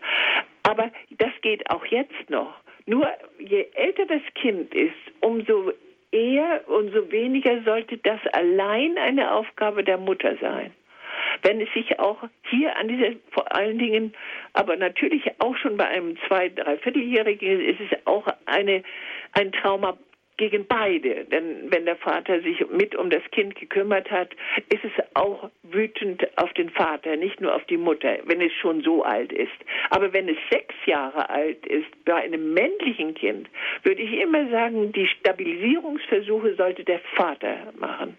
Aber das geht auch jetzt noch. Nur je älter das Kind ist, umso eher, umso weniger sollte das allein eine Aufgabe der Mutter sein wenn es sich auch hier an dieser, vor allen Dingen, aber natürlich auch schon bei einem zwei-, dreivierteljährigen, ist es auch eine, ein Trauma gegen beide. Denn wenn der Vater sich mit um das Kind gekümmert hat, ist es auch wütend auf den Vater, nicht nur auf die Mutter, wenn es schon so alt ist. Aber wenn es sechs Jahre alt ist, bei einem männlichen Kind, würde ich immer sagen, die Stabilisierungsversuche sollte der Vater machen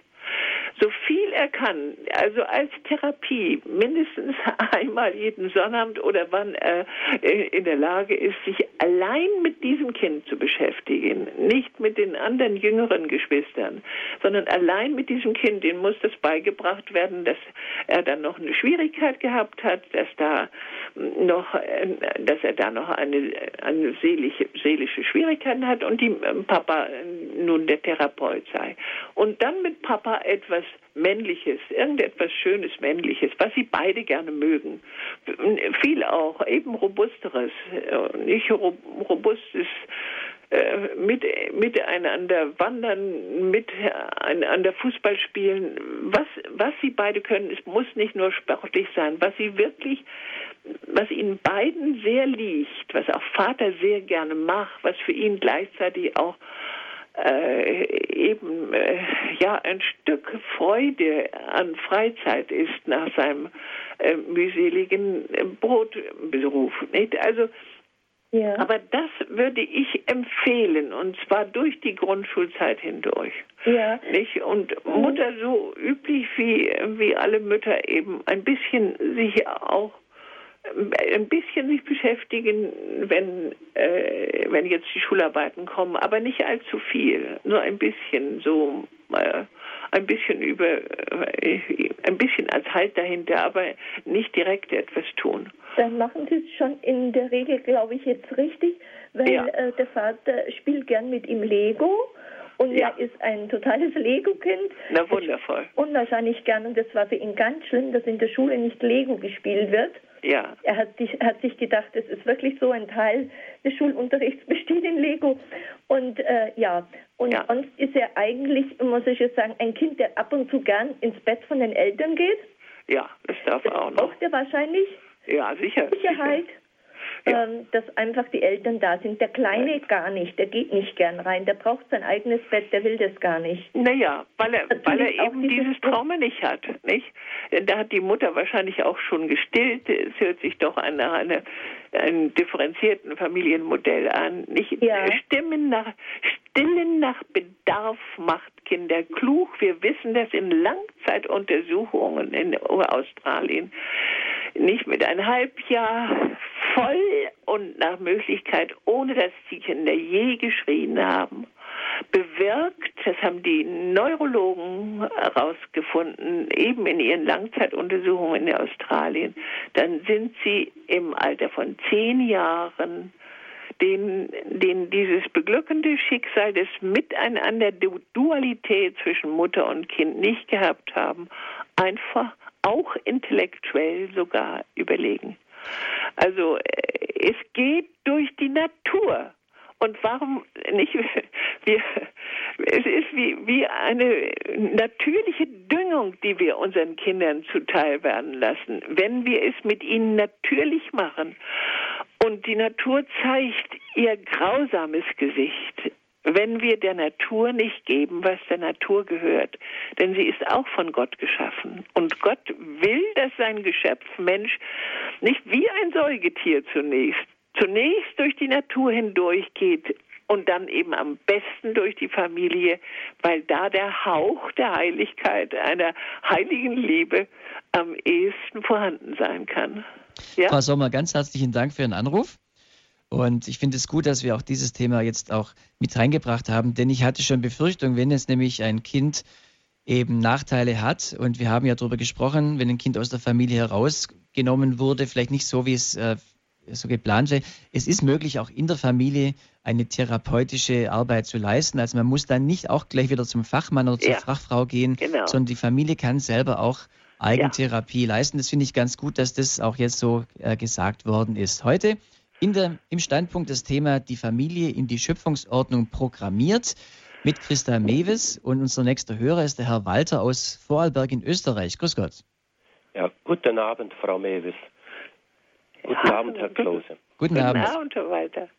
so viel er kann, also als Therapie, mindestens einmal jeden Sonnabend oder wann er äh, in der Lage ist, sich allein mit diesem Kind zu beschäftigen, nicht mit den anderen jüngeren Geschwistern, sondern allein mit diesem Kind, dem muss das beigebracht werden, dass er dann noch eine Schwierigkeit gehabt hat, dass da noch, äh, dass er da noch eine, eine seelische, seelische Schwierigkeiten hat und die äh, Papa nun der Therapeut sei. Und dann mit Papa etwas Männliches, irgendetwas Schönes Männliches, was sie beide gerne mögen. Viel auch, eben Robusteres, nicht robustes äh, mit, miteinander wandern, miteinander Fußball spielen. Was, was sie beide können, es muss nicht nur sportlich sein, was sie wirklich, was ihnen beiden sehr liegt, was auch Vater sehr gerne macht, was für ihn gleichzeitig auch äh, eben äh, ja ein Stück Freude an Freizeit ist nach seinem äh, mühseligen äh, Brotberuf. Nicht? Also Ja. Aber das würde ich empfehlen und zwar durch die Grundschulzeit hindurch. Ja. Nicht? Und Mutter so üblich wie, wie alle Mütter eben ein bisschen sich auch ein bisschen sich beschäftigen, wenn, äh, wenn jetzt die Schularbeiten kommen, aber nicht allzu viel, nur ein bisschen so äh, ein bisschen über äh, ein bisschen als Halt dahinter, aber nicht direkt etwas tun. Dann machen Sie es schon in der Regel, glaube ich, jetzt richtig, weil ja. äh, der Vater spielt gern mit ihm Lego und ja. er ist ein totales Lego-Kind. Na wundervoll. Unwahrscheinlich gern und das war für ihn ganz schlimm, dass in der Schule nicht Lego gespielt wird. Ja. Er hat sich, hat sich gedacht, es ist wirklich so ein Teil des Schulunterrichts besteht in Lego. Und äh, ja, und ja. sonst ist er eigentlich, muss ich jetzt sagen, ein Kind, der ab und zu gern ins Bett von den Eltern geht. Ja, das darf das auch noch. Braucht er wahrscheinlich. Ja, sicher. Sicherheit. Sicher ja. ähm, dass einfach die Eltern da sind. Der Kleine gar nicht, der geht nicht gern rein, der braucht sein eigenes Bett, der will das gar nicht. Naja, weil er, weil er eben dieses Trauma nicht hat, nicht? Da hat die Mutter wahrscheinlich auch schon gestillt. Es hört sich doch an einer, einem differenzierten Familienmodell an. Nicht ja. Stimmen nach, Stillen nach Bedarf macht Kinder klug. Wir wissen das in Langzeituntersuchungen in Australien nicht mit ein Halbjahr voll und nach Möglichkeit, ohne dass die Kinder je geschrien haben, bewirkt, das haben die Neurologen herausgefunden, eben in ihren Langzeituntersuchungen in Australien, dann sind sie im Alter von zehn Jahren den, den dieses beglückende Schicksal des Miteinander, der Dualität zwischen Mutter und Kind nicht gehabt haben, einfach auch intellektuell sogar überlegen. Also äh, es geht durch die Natur. Und warum nicht? Wir, es ist wie, wie eine natürliche Düngung, die wir unseren Kindern zuteil werden lassen, wenn wir es mit ihnen natürlich machen. Und die Natur zeigt ihr grausames Gesicht wenn wir der Natur nicht geben, was der Natur gehört. Denn sie ist auch von Gott geschaffen. Und Gott will, dass sein Geschöpf Mensch nicht wie ein Säugetier zunächst, zunächst durch die Natur hindurchgeht und dann eben am besten durch die Familie, weil da der Hauch der Heiligkeit, einer heiligen Liebe am ehesten vorhanden sein kann. Ja? Frau Sommer, ganz herzlichen Dank für Ihren Anruf. Und ich finde es gut, dass wir auch dieses Thema jetzt auch mit reingebracht haben, denn ich hatte schon Befürchtung, wenn es nämlich ein Kind eben Nachteile hat, und wir haben ja darüber gesprochen, wenn ein Kind aus der Familie herausgenommen wurde, vielleicht nicht so, wie es äh, so geplant wäre. Es ist möglich, auch in der Familie eine therapeutische Arbeit zu leisten. Also man muss dann nicht auch gleich wieder zum Fachmann oder zur ja, Fachfrau gehen, genau. sondern die Familie kann selber auch Eigentherapie ja. leisten. Das finde ich ganz gut, dass das auch jetzt so äh, gesagt worden ist. Heute der, Im Standpunkt das Thema die Familie in die Schöpfungsordnung programmiert mit Christa Mewes und unser nächster Hörer ist der Herr Walter aus Vorarlberg in Österreich. Grüß Gott. Ja, guten Abend, Frau Mewes. Guten ja, Abend, Herr Klose. Guten, guten Abend. Abend, Herr Walter.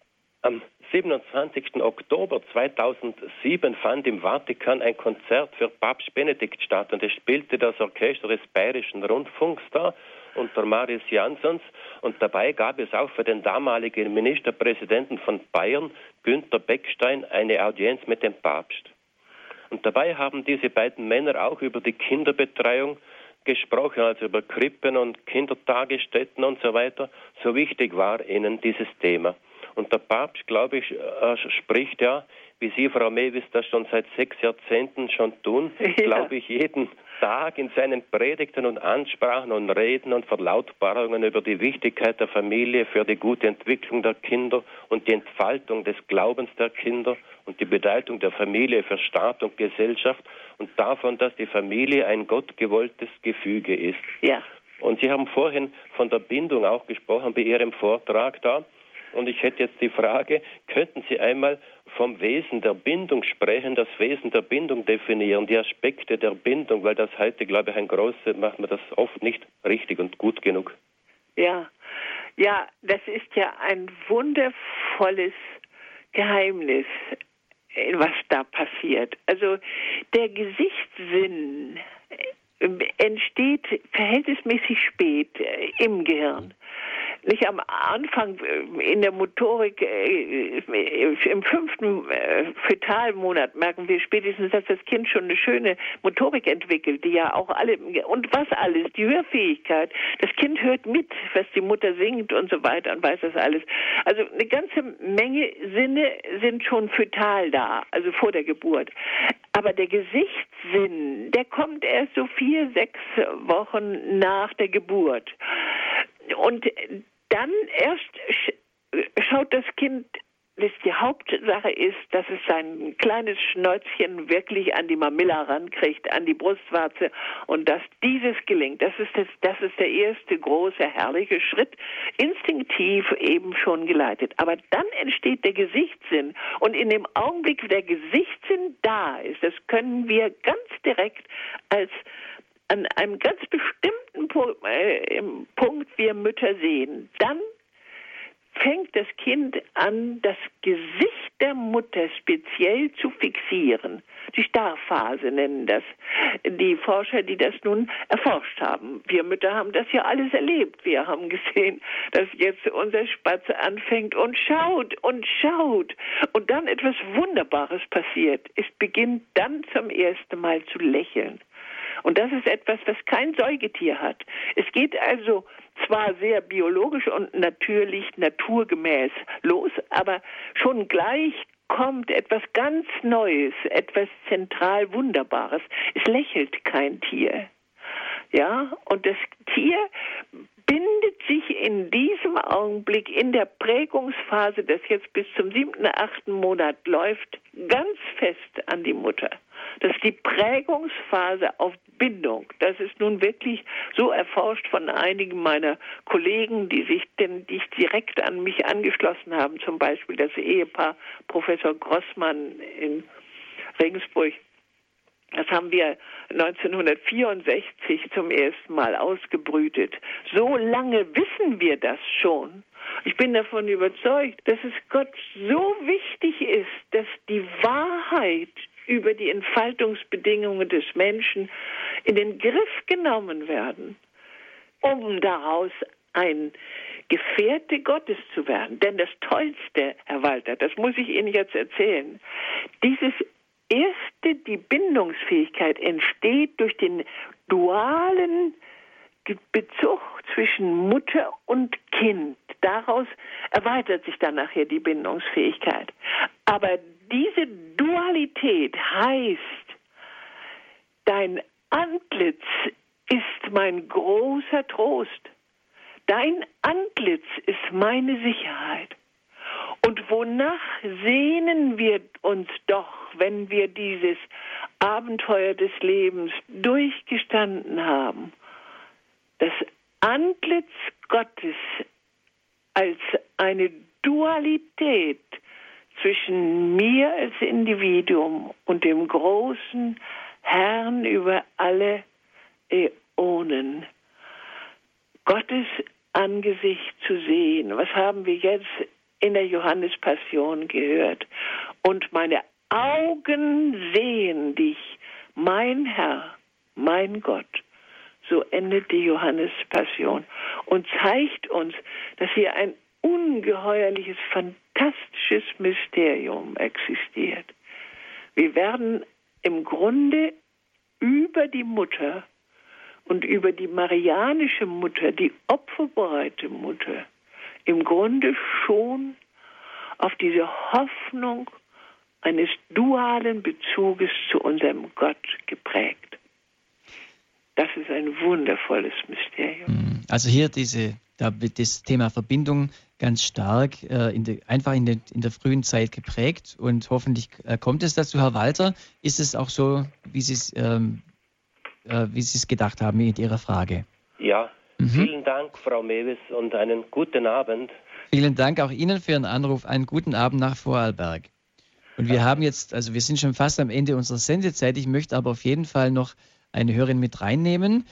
Am 27. Oktober 2007 fand im Vatikan ein Konzert für Papst Benedikt statt und es spielte das Orchester des Bayerischen Rundfunks da unter Marius Jansons und dabei gab es auch für den damaligen Ministerpräsidenten von Bayern, Günther Beckstein, eine Audienz mit dem Papst. Und dabei haben diese beiden Männer auch über die Kinderbetreuung gesprochen, also über Krippen und Kindertagesstätten und so weiter. So wichtig war ihnen dieses Thema. Und der Papst, glaube ich, äh, spricht ja, wie Sie, Frau Mewis, das schon seit sechs Jahrzehnten schon tun, ja. glaube ich, jeden Tag in seinen Predigten und Ansprachen und Reden und Verlautbarungen über die Wichtigkeit der Familie für die gute Entwicklung der Kinder und die Entfaltung des Glaubens der Kinder und die Bedeutung der Familie für Staat und Gesellschaft und davon, dass die Familie ein gottgewolltes Gefüge ist. Ja. Und Sie haben vorhin von der Bindung auch gesprochen bei Ihrem Vortrag da. Und ich hätte jetzt die Frage, könnten Sie einmal vom Wesen der Bindung sprechen, das Wesen der Bindung definieren, die Aspekte der Bindung, weil das heute, glaube ich, ein großes, macht man das oft nicht richtig und gut genug. Ja, ja, das ist ja ein wundervolles Geheimnis, was da passiert. Also der Gesichtssinn äh, entsteht verhältnismäßig spät äh, im Gehirn. Nicht am Anfang äh, in der Motorik, äh, im fünften äh, Fetalmonat merken wir spätestens, dass das Kind schon eine schöne Motorik entwickelt, die ja auch alle, und was alles, die Hörfähigkeit. Das Kind hört mit, was die Mutter singt und so weiter und weiß das alles. Also eine ganze Menge Sinne sind schon fetal da, also vor der Geburt. Aber der Gesichtssinn, der kommt erst so vier, sechs Wochen nach der Geburt. Und dann erst schaut das Kind dass die Hauptsache ist, dass es sein kleines Schnäuzchen wirklich an die Mamilla rankriegt, an die Brustwarze und dass dieses gelingt. Das ist, das, das ist der erste große, herrliche Schritt, instinktiv eben schon geleitet. Aber dann entsteht der Gesichtssinn und in dem Augenblick, wo der Gesichtssinn da ist, das können wir ganz direkt als an einem ganz bestimmten Punkt, äh, Punkt wir Mütter sehen, dann fängt das Kind an, das Gesicht der Mutter speziell zu fixieren. Die Starrphase nennen das die Forscher, die das nun erforscht haben. Wir Mütter haben das ja alles erlebt. Wir haben gesehen, dass jetzt unser Spatz anfängt und schaut und schaut und dann etwas Wunderbares passiert. Es beginnt dann zum ersten Mal zu lächeln. Und das ist etwas, was kein Säugetier hat. Es geht also zwar sehr biologisch und natürlich naturgemäß los, aber schon gleich kommt etwas ganz Neues, etwas zentral Wunderbares. Es lächelt kein Tier. Ja, und das Tier bindet sich in diesem Augenblick in der Prägungsphase, das jetzt bis zum siebten, achten Monat läuft, ganz fest an die Mutter. Das ist die Prägungsphase auf Bindung. Das ist nun wirklich so erforscht von einigen meiner Kollegen, die sich denn die direkt an mich angeschlossen haben, zum Beispiel das Ehepaar Professor Grossmann in Regensburg das haben wir 1964 zum ersten Mal ausgebrütet. So lange wissen wir das schon. Ich bin davon überzeugt, dass es Gott so wichtig ist, dass die Wahrheit über die Entfaltungsbedingungen des Menschen in den Griff genommen werden, um daraus ein Gefährte Gottes zu werden. Denn das Tollste, Herr Walter, das muss ich Ihnen jetzt erzählen, dieses erste, die Bindungsfähigkeit entsteht durch den dualen Bezug zwischen Mutter und Kind. Daraus erweitert sich dann nachher die Bindungsfähigkeit. Aber diese Dualität heißt, dein Antlitz ist mein großer Trost. Dein Antlitz ist meine Sicherheit. Und wonach sehnen wir uns doch, wenn wir dieses Abenteuer des Lebens durchgestanden haben? Das Antlitz Gottes als eine Dualität zwischen mir als Individuum und dem großen Herrn über alle Äonen. Gottes Angesicht zu sehen. Was haben wir jetzt in der Johannespassion gehört. Und meine Augen sehen dich, mein Herr, mein Gott. So endet die Johannespassion und zeigt uns, dass hier ein ungeheuerliches, fantastisches Mysterium existiert. Wir werden im Grunde über die Mutter und über die marianische Mutter, die opferbereite Mutter, im Grunde schon auf diese Hoffnung eines dualen Bezuges zu unserem Gott geprägt. Das ist ein wundervolles Mysterium. Hm. Also hier diese, da wird das Thema Verbindung ganz stark äh, in de, einfach in, de, in, der frühen Zeit geprägt und hoffentlich äh, kommt es dazu. Herr Walter, ist es auch so, wie Sie es ähm, äh, wie Sie es gedacht haben mit Ihrer Frage? Ja, Mhm. Vielen Dank, Frau Mewis, und einen guten Abend. Vielen Dank auch Ihnen für Ihren Anruf. Einen guten Abend nach Vorarlberg. Und wir haben jetzt, also wir sind schon fast am Ende unserer Sendezeit. Ich möchte aber auf jeden Fall noch eine Hörerin mit reinnehmen.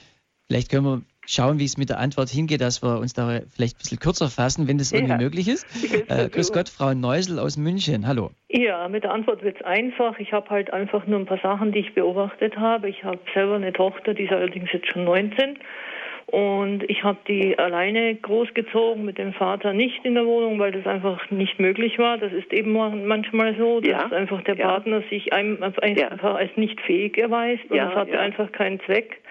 Vielleicht können wir schauen, wie es mit der Antwort hingeht, dass wir uns da vielleicht ein bisschen kürzer fassen, wenn das ja. irgendwie möglich ist. Äh, grüß Gott, Frau Neusel aus München. Hallo. Ja, mit der Antwort wird es einfach. Ich habe halt einfach nur ein paar Sachen, die ich beobachtet habe. Ich habe selber eine Tochter, die ist allerdings jetzt schon 19 Und ich habe die alleine großgezogen, mit dem Vater nicht in der Wohnung, weil das einfach nicht möglich war. Das ist eben manchmal so, dass ja. einfach der Partner sich einfach als nicht fähig erweist und das hatte einfach keinen Zweck.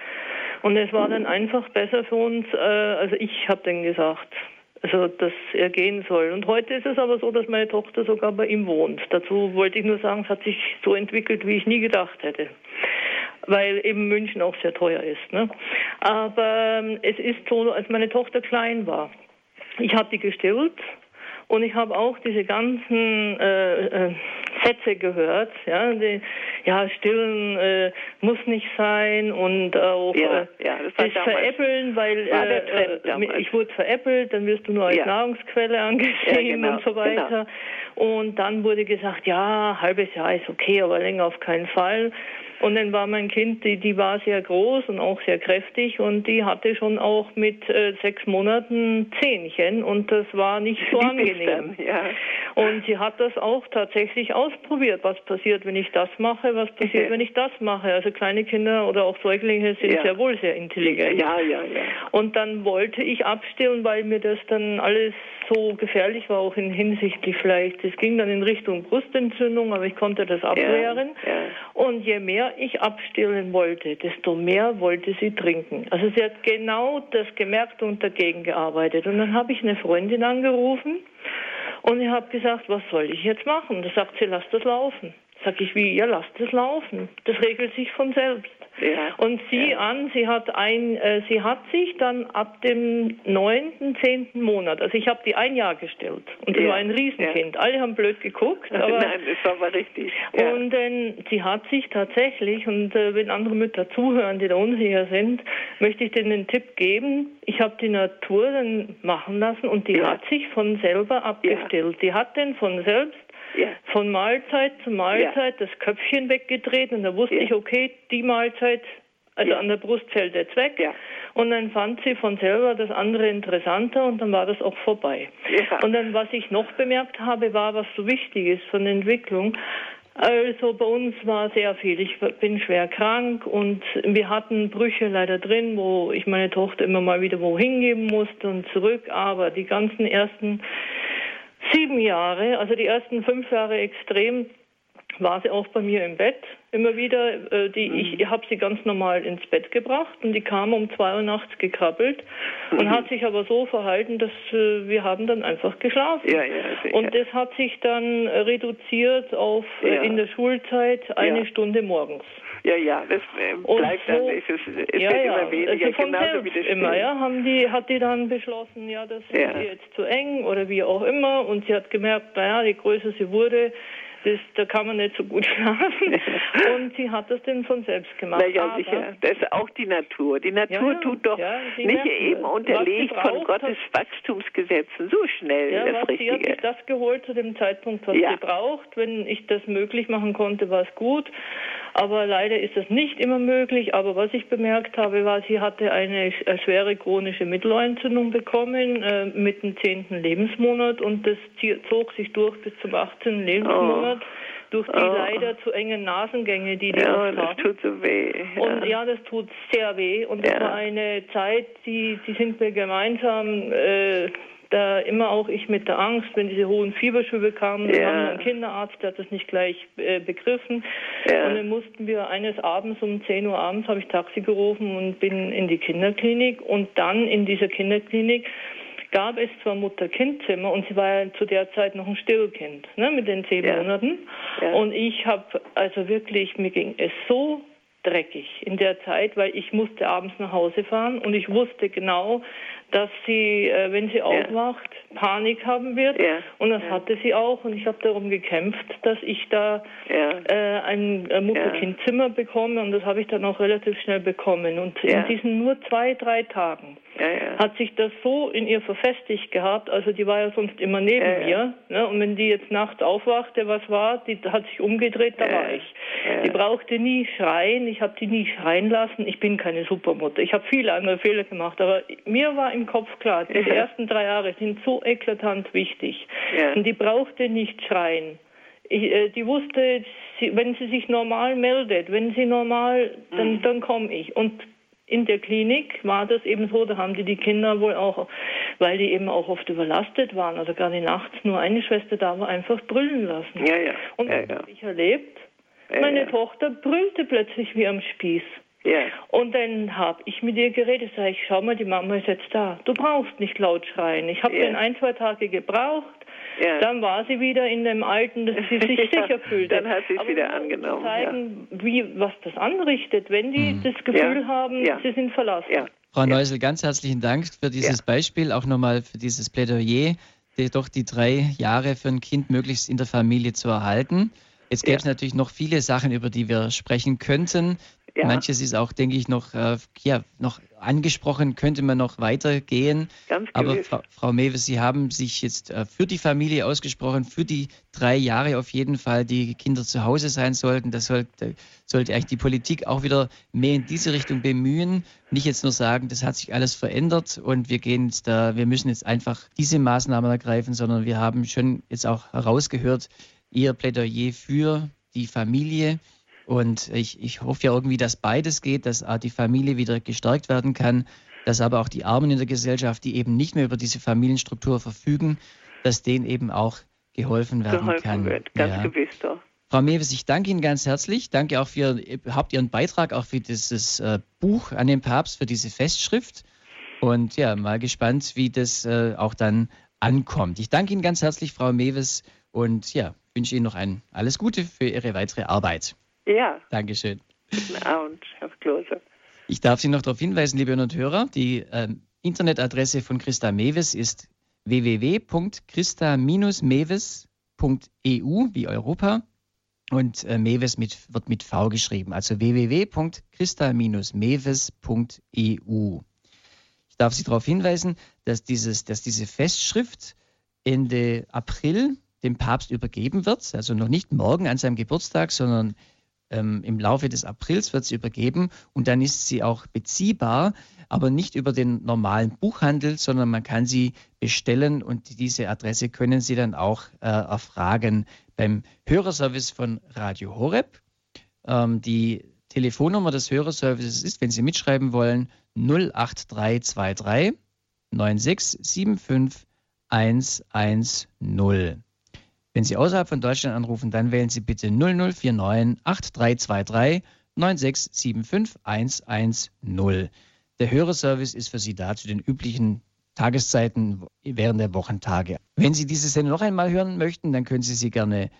Und es war dann einfach besser für uns, äh, also ich habe dann gesagt, also dass er gehen soll. Und heute ist es aber so, dass meine Tochter sogar bei ihm wohnt. Dazu wollte ich nur sagen, es hat sich so entwickelt, wie ich nie gedacht hätte. Weil eben München auch sehr teuer ist. Ne? Aber ähm, es ist so, als meine Tochter klein war, ich habe die gestillt und ich habe auch diese ganzen äh, äh, Sätze gehört, ja, die, ja, stillen äh, muss nicht sein und auch ja, äh, ja, das, das veräppeln, weil äh, ich wurde veräppelt, dann wirst du nur als ja. Nahrungsquelle angesehen genau, und so weiter. Genau. Und dann wurde gesagt, ja, halbes Jahr ist okay, aber länger auf keinen Fall. Und dann war mein Kind, die, die war sehr groß und auch sehr kräftig und die hatte schon auch mit äh, sechs Monaten Zähnchen und das war nicht so angenehm. ja. Und sie hat das auch tatsächlich ausprobiert, was passiert, wenn ich das mache, was passiert, wenn ich das mache. Also kleine Kinder oder auch Säuglinge sind ja. sehr wohl sehr intelligent. Ja, ja, ja. Und dann wollte ich abstillen, weil mir das dann alles so gefährlich war, auch in hinsichtlich vielleicht, es ging dann in Richtung Brustentzündung, aber ich konnte das abwehren. Ja, ja. Und je mehr ich abstillen wollte, desto mehr wollte sie trinken. Also sie hat genau das gemerkt und dagegen gearbeitet. Und dann habe ich eine Freundin angerufen und ich habe gesagt, was soll ich jetzt machen? Da sagt sie, lass das laufen. Sag ich, wie, ihr lasst es laufen. Das regelt sich von selbst. Ja. Und sie ja. an, sie hat ein, äh, sie hat sich dann ab dem neunten, zehnten Monat, also ich habe die ein Jahr gestellt und sie ja. war ein Riesenkind. Alle haben blöd geguckt, aber nein, das war aber richtig. Und äh, sie hat sich tatsächlich und äh, wenn andere Mütter zuhören, die da unsicher sind, möchte ich denen den Tipp geben. Ich habe die Natur dann machen lassen und die hat sich von selber abgestellt. Die hat den von selbst ja. von Mahlzeit zu Mahlzeit ja. das Köpfchen weggedreht und da wusste ja. ich, okay, die Mahlzeit, also an der Brust fällt jetzt weg. Und dann fand sie von selber das andere interessanter und dann war das auch vorbei. Und dann, was ich noch bemerkt habe, war, was so wichtig ist von der Entwicklung, also bei uns war sehr viel. Ich bin schwer krank und wir hatten Brüche leider drin, wo ich meine Tochter immer mal wieder wohin geben musste und zurück. Aber die ganzen ersten sieben Jahre, also die ersten fünf Jahre extrem, war sie auch bei mir im Bett immer wieder. Äh, die, mhm. Ich habe sie ganz normal ins Bett gebracht und die kam um zwei Uhr nachts gekrabbelt mhm. und hat sich aber so verhalten, dass äh, wir haben dann einfach geschlafen. Ja, ja, und das hat sich dann reduziert auf äh, ja. in der Schulzeit eine Stunde morgens. Ja, ja, das äh, bleibt so, dann, es, ist, es ja, wird ja, immer weniger, also genauso wie das immer, ja, haben die, hat die dann beschlossen, ja, das ist ja. jetzt zu eng oder wie auch immer und sie hat gemerkt, naja, je größer sie wurde, das, da kann man nicht so gut schlafen. Und sie hat das denn von selbst gemacht. Na ja, sicher. Das ist auch die Natur. Die Natur ja, tut doch ja, nicht eben unterlegt von Gottes Wachstumsgesetzen so schnell ja, das was, Richtige. Sie hat sich das geholt zu dem Zeitpunkt, was sie braucht. Wenn ich das möglich machen konnte, war es gut. Aber leider ist das nicht immer möglich. Aber was ich bemerkt habe, war, sie hatte eine schwere chronische Mittelohrentzündung bekommen äh, mit dem zehnten Lebensmonat und das zog sich durch bis zum 18. Lebensmonat. Oh durch die oh. leider zu engen Nasengänge, die die ja, oft das tut so weh. Ja. Und ja, das tut sehr weh. Und das ja. war eine Zeit, die, die sind wir gemeinsam äh, da immer auch ich mit der Angst, wenn diese hohen Fieberschübe kamen, ja. wir einen Kinderarzt, der hat das nicht gleich äh, begriffen. Ja. Und dann mussten wir eines Abends um 10 Uhr abends habe ich Taxi gerufen und bin in die Kinderklinik und dann in dieser Kinderklinik gab es zwar Mutter-Kind-Zimmer und sie war ja zu der Zeit noch ein Stillkind, ne, mit den zehn ja. Monaten. Und ich habe, also wirklich, mir ging es so dreckig in der Zeit, weil ich musste abends nach Hause fahren und ich wusste genau, dass sie, äh, wenn sie aufwacht, Panik haben wird. Ja. Und das ja. hatte sie auch. Und ich habe darum gekämpft, dass ich da ja. äh, ein Mutter-Kind-Zimmer bekomme. Und das habe ich dann auch relativ schnell bekommen. Und in diesen nur zwei, drei Tagen hat sich das so in ihr verfestigt gehabt. Also die war ja sonst immer neben mir. Ne? Und wenn die jetzt nachts aufwachte, was war, die hat sich umgedreht, da war ich. Die brauchte nie schreien. Ich habe die nie schreien lassen. Ich bin keine Supermutter. Ich habe viele andere Fehler gemacht. Aber mir war im Kopf klar, die ersten drei Jahre sind so eklatant wichtig. Ja. Und die brauchte nicht schreien. Ich, äh, die wusste, sie, wenn sie sich normal meldet, wenn sie normal, dann, mhm. dann komme ich. Und in der Klinik war das eben so, da haben die die Kinder wohl auch, weil die eben auch oft überlastet waren, also gerade nachts nur eine Schwester da war, einfach brüllen lassen. Ja, ja. Und das ja, habe ich erlebt. Ja, Meine ja. Tochter brüllte plötzlich wie am Spieß. Ja. Und dann habe ich mit ihr geredet, sage ich, schau mal, die Mama ist jetzt da. Du brauchst nicht laut schreien. Ich habe ja. dann ein, zwei Tage gebraucht. Ja. Dann war sie wieder in dem Alten, dass sie sich sicher fühlte. Dann hat sie es wieder angenommen. zeigen, ja. wie, was das anrichtet, wenn die mhm. das Gefühl ja. haben, sie sind verlassen. Frau Neusel, ganz herzlichen Dank für dieses Beispiel, auch nochmal für dieses Plädoyer, die, doch die drei Jahre für ein Kind möglichst in der Familie zu erhalten. Jetzt gäbe es natürlich noch viele Sachen, über die wir sprechen könnten. Ja. Manches ist auch, denke ich, noch, äh, ja, noch angesprochen, könnte man noch weitergehen. Ganz Aber Frau, Frau Mewe, Sie haben sich jetzt äh, für die Familie ausgesprochen, für die drei Jahre auf jeden Fall, die Kinder zu Hause sein sollten. Das sollte, sollte eigentlich die Politik auch wieder mehr in diese Richtung bemühen. Nicht jetzt nur sagen, das hat sich alles verändert und wir gehen jetzt da, wir müssen jetzt einfach diese Maßnahmen ergreifen, sondern wir haben schon jetzt auch herausgehört, Ihr Plädoyer für die Familie und ich, ich hoffe ja irgendwie, dass beides geht, dass die Familie wieder gestärkt werden kann, dass aber auch die Armen in der Gesellschaft, die eben nicht mehr über diese Familienstruktur verfügen, dass denen eben auch geholfen werden geholfen kann. Wird. Ganz ja. gewiss doch. Frau Mewes, ich danke Ihnen ganz herzlich. Danke auch für überhaupt Ihren Beitrag, auch für dieses äh, Buch an den Papst, für diese Festschrift. Und ja, mal gespannt, wie das äh, auch dann ankommt. Ich danke Ihnen ganz herzlich, Frau Mewes, und ja, wünsche Ihnen noch ein alles Gute für Ihre weitere Arbeit. Ja. Dankeschön. Guten Abend, Herr Klose. Ich darf Sie noch darauf hinweisen, liebe Hörer und Hörer, die äh, Internetadresse von Christa Mewes ist www.christa-mewes.eu wie Europa und äh, Mewes mit, wird mit V geschrieben, also www.christa-mewes.eu. Ich darf Sie darauf hinweisen, dass, dieses, dass diese Festschrift Ende April dem Papst übergeben wird, also noch nicht morgen an seinem Geburtstag, sondern ähm, im Laufe des Aprils wird sie übergeben und dann ist sie auch beziehbar, aber nicht über den normalen Buchhandel, sondern man kann sie bestellen und diese Adresse können Sie dann auch äh, erfragen beim Hörerservice von Radio Horeb. Ähm, die Telefonnummer des Hörerservices ist, wenn Sie mitschreiben wollen, 08323 9675 110. Wenn Sie außerhalb von Deutschland anrufen, dann wählen Sie bitte 0049 8323 9675 110. Der Hörerservice ist für Sie da zu den üblichen Tageszeiten während der Wochentage. Wenn Sie diese Sendung noch einmal hören möchten, dann können Sie sie gerne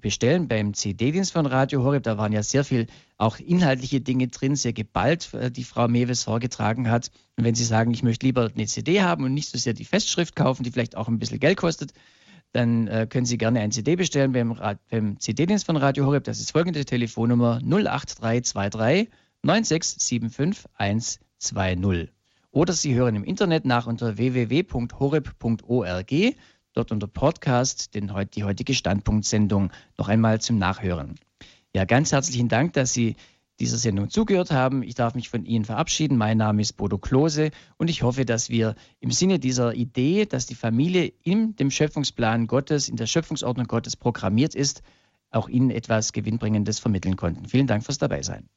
bestellen beim CD-Dienst von Radio Horeb. Da waren ja sehr viel auch inhaltliche Dinge drin, sehr geballt, äh, die Frau Mewes vorgetragen hat. Und wenn Sie sagen, ich möchte lieber eine CD haben und nicht so sehr die Festschrift kaufen, die vielleicht auch ein bisschen Geld kostet, dann äh, können Sie gerne ein CD bestellen beim, beim CD-Dienst von Radio Horeb. Das ist folgende Telefonnummer 08323 9675 120. Oder Sie hören im Internet nach unter www.horeb.org, dort unter Podcast, den, die heutige Standpunktsendung noch einmal zum Nachhören. Ja, ganz herzlichen Dank, dass Sie dieser Sendung zugehört haben. Ich darf mich von Ihnen verabschieden. Mein Name ist Bodo Klose und ich hoffe, dass wir im Sinne dieser Idee, dass die Familie in dem Schöpfungsplan Gottes, in der Schöpfungsordnung Gottes programmiert ist, auch Ihnen etwas Gewinnbringendes vermitteln konnten. Vielen Dank fürs Dabeisein.